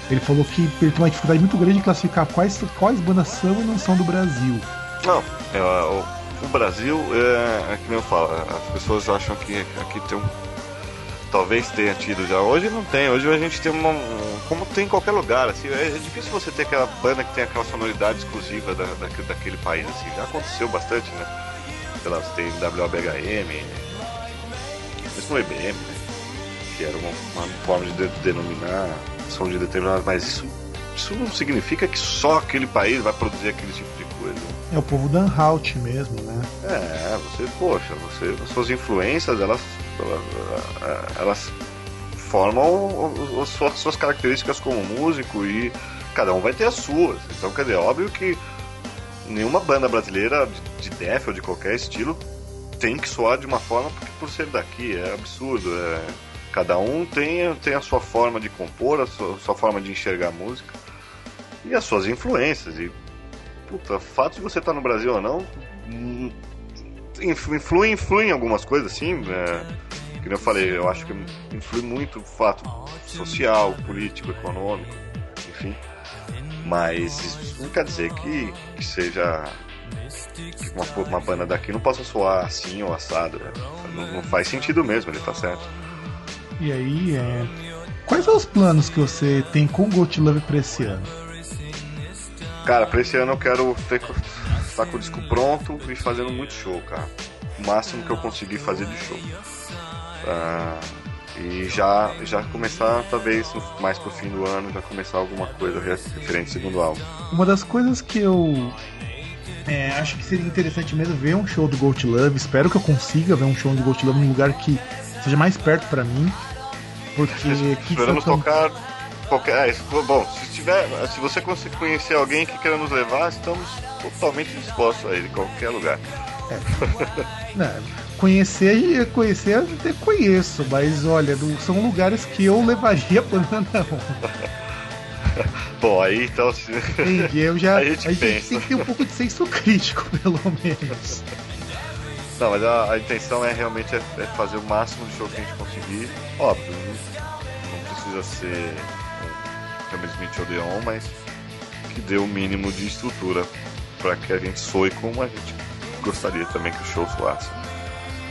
ele falou que ele tem uma dificuldade muito grande em classificar quais, quais bandas são e não são do Brasil. Não, eu, o Brasil, é, é que nem eu falo, as pessoas acham que aqui tem um. Talvez tenha tido já. Hoje não tem. Hoje a gente tem uma. Como tem em qualquer lugar. Assim, é, é difícil você ter aquela banda que tem aquela sonoridade exclusiva da, da daquele país. Assim. Já aconteceu bastante, né? Sei lá, você tem WBHM, mesmo o IBM, né? Que era uma, uma forma de, de denominar som de determinado. Mas isso, isso não significa que só aquele país vai produzir aquele tipo de coisa. É o povo da Halt mesmo, né? É, você, poxa, você, suas influências, elas, elas, elas formam as suas, suas características como músico e cada um vai ter as suas. Então, quer dizer, óbvio que nenhuma banda brasileira de death ou de qualquer estilo tem que soar de uma forma porque por ser daqui é absurdo. É, cada um tem, tem a sua forma de compor, a sua, a sua forma de enxergar a música e as suas influências. E puta, fato de você estar tá no Brasil ou não, hum, influi, influi em algumas coisas, sim. Né? Como eu falei, eu acho que influi muito o fato social, político, econômico, enfim. Mas isso não quer dizer que, que seja que uma, uma banda daqui não possa soar assim ou assado. Né? Não, não, faz sentido mesmo, ele tá certo. E aí, é... quais são os planos que você tem com o Gold Love pra esse ano? Cara, pra esse ano eu quero ter, estar com o disco pronto e fazendo muito show, cara. O máximo que eu conseguir fazer de show. Uh, e já, já começar, talvez, mais pro fim do ano, já começar alguma coisa referente ao segundo álbum. Uma das coisas que eu é, acho que seria interessante mesmo ver um show do Gold Love. Espero que eu consiga ver um show do Gold Love num lugar que seja mais perto para mim. Porque Esperamos tocar qualquer. É, bom, se tiver. Se você conhecer alguém que queira nos levar, estamos totalmente dispostos a ir em qualquer lugar. É. Não, conhecer, conhecer eu até conheço, mas olha, são lugares que eu levaria a banda não. Bom, aí então. Entendi, eu já. A gente a gente tem que ter um pouco de senso crítico, pelo menos. Não, mas a, a intenção é realmente é, é fazer o máximo de show que a gente conseguir. Óbvio, não, não precisa ser um Cameron Smith Odeon, mas que dê o mínimo de estrutura para que a gente soe como a gente gostaria também que o show soasse.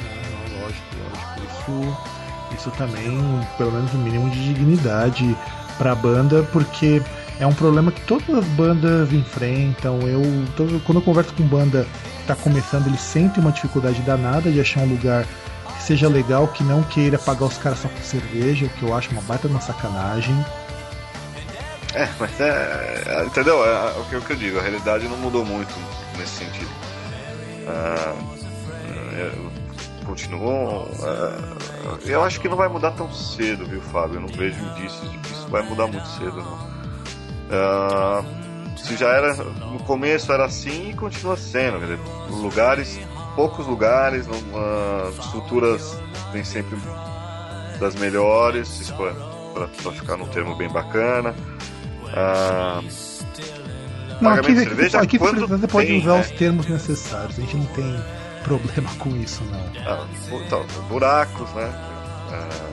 Não, lógico, lógico. Isso, isso também, pelo menos o mínimo de dignidade pra banda, porque é um problema que todas as bandas enfrentam. Eu, todo- quando eu converso com banda que tá começando, eles sentem uma dificuldade danada de achar um lugar que seja legal, que não queira pagar os caras só com cerveja, o que eu acho uma baita uma sacanagem. É, mas é. é, entendeu? É, é o, que, o que eu digo, a realidade não mudou muito nesse sentido. Ah, é, continuou. eu acho que não vai mudar tão cedo, viu, Fábio? Eu não vejo indícios de que isso vai mudar muito cedo, não. Ah, se já era. No começo era assim e continua sendo, dizer, lugares, poucos lugares, ah, estruturas nem sempre das melhores, pra ficar num termo bem bacana. Ah, Não, aqui, de cerveja, aqui quando você pode tem, usar né? os termos necessários, a gente não tem problema com isso, não. Ah, então, buracos, né? Ah,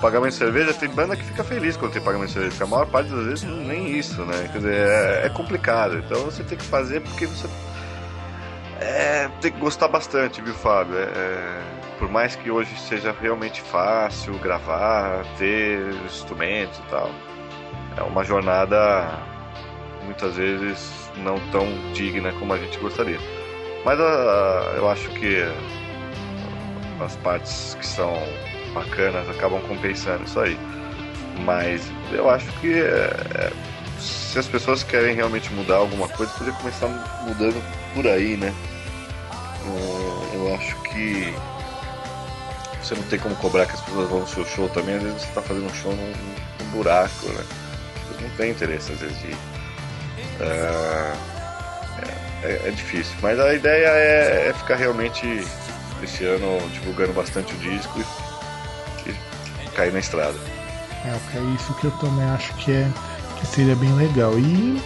pagamento de cerveja, tem banda que fica feliz quando tem pagamento de cerveja, porque a maior parte das vezes não- nem isso, né? Quer dizer, é, é complicado. Então você tem que fazer porque você é, tem que gostar bastante, viu, Fábio? É, é, por mais que hoje seja realmente fácil gravar, ter instrumentos e tal, é uma jornada muitas vezes não tão digna como a gente gostaria. Mas ah, eu acho que as partes que são bacanas acabam compensando isso aí. Mas eu acho que é, é, se as pessoas querem realmente mudar alguma coisa, podia começar mudando por aí, né? Eu acho que você não tem como cobrar que as pessoas vão no seu show também, às vezes você está fazendo um show num, num buraco, né? Eles não têm interesse às vezes de ir. Ah, é, é difícil, mas a ideia é, é ficar realmente esse ano divulgando bastante o disco e, e cair na estrada. É, é isso que eu também acho que, é, que seria bem legal. E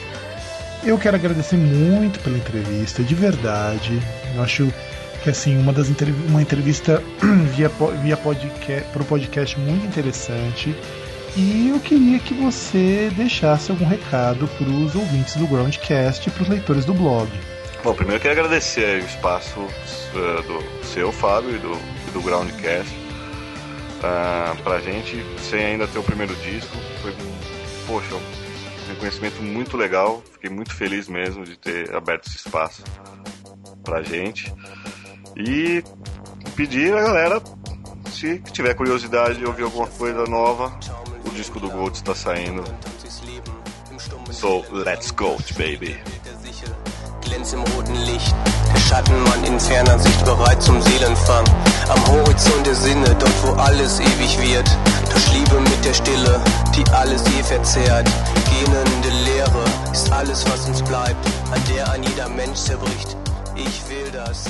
eu quero agradecer muito pela entrevista, de verdade. Eu acho que assim, uma das uma entrevista via, via podcast, pro podcast muito interessante. E eu queria que você deixasse algum recado para os ouvintes do Groundcast e para os leitores do blog. Bom, primeiro eu quero agradecer o espaço eh, do seu, Fábio, e do, do Groundcast ah, pra gente, sem ainda ter o primeiro disco. Foi, poxa, um reconhecimento muito legal. Fiquei muito feliz mesmo de ter aberto esse espaço pra gente. E pedir a galera, se tiver curiosidade de ouvir alguma coisa nova, disco do Gold está saindo. So, let's go, baby. Glänz im roten Licht, der Schattenmann in ferner Sicht bereit zum Seelenfang. Am Horizont der Sinne, dort wo alles ewig wird. Durch Liebe mit der Stille, die alles je verzehrt. Gähnende Leere ist alles, was uns bleibt, an der ein jeder Mensch zerbricht. Ich will das.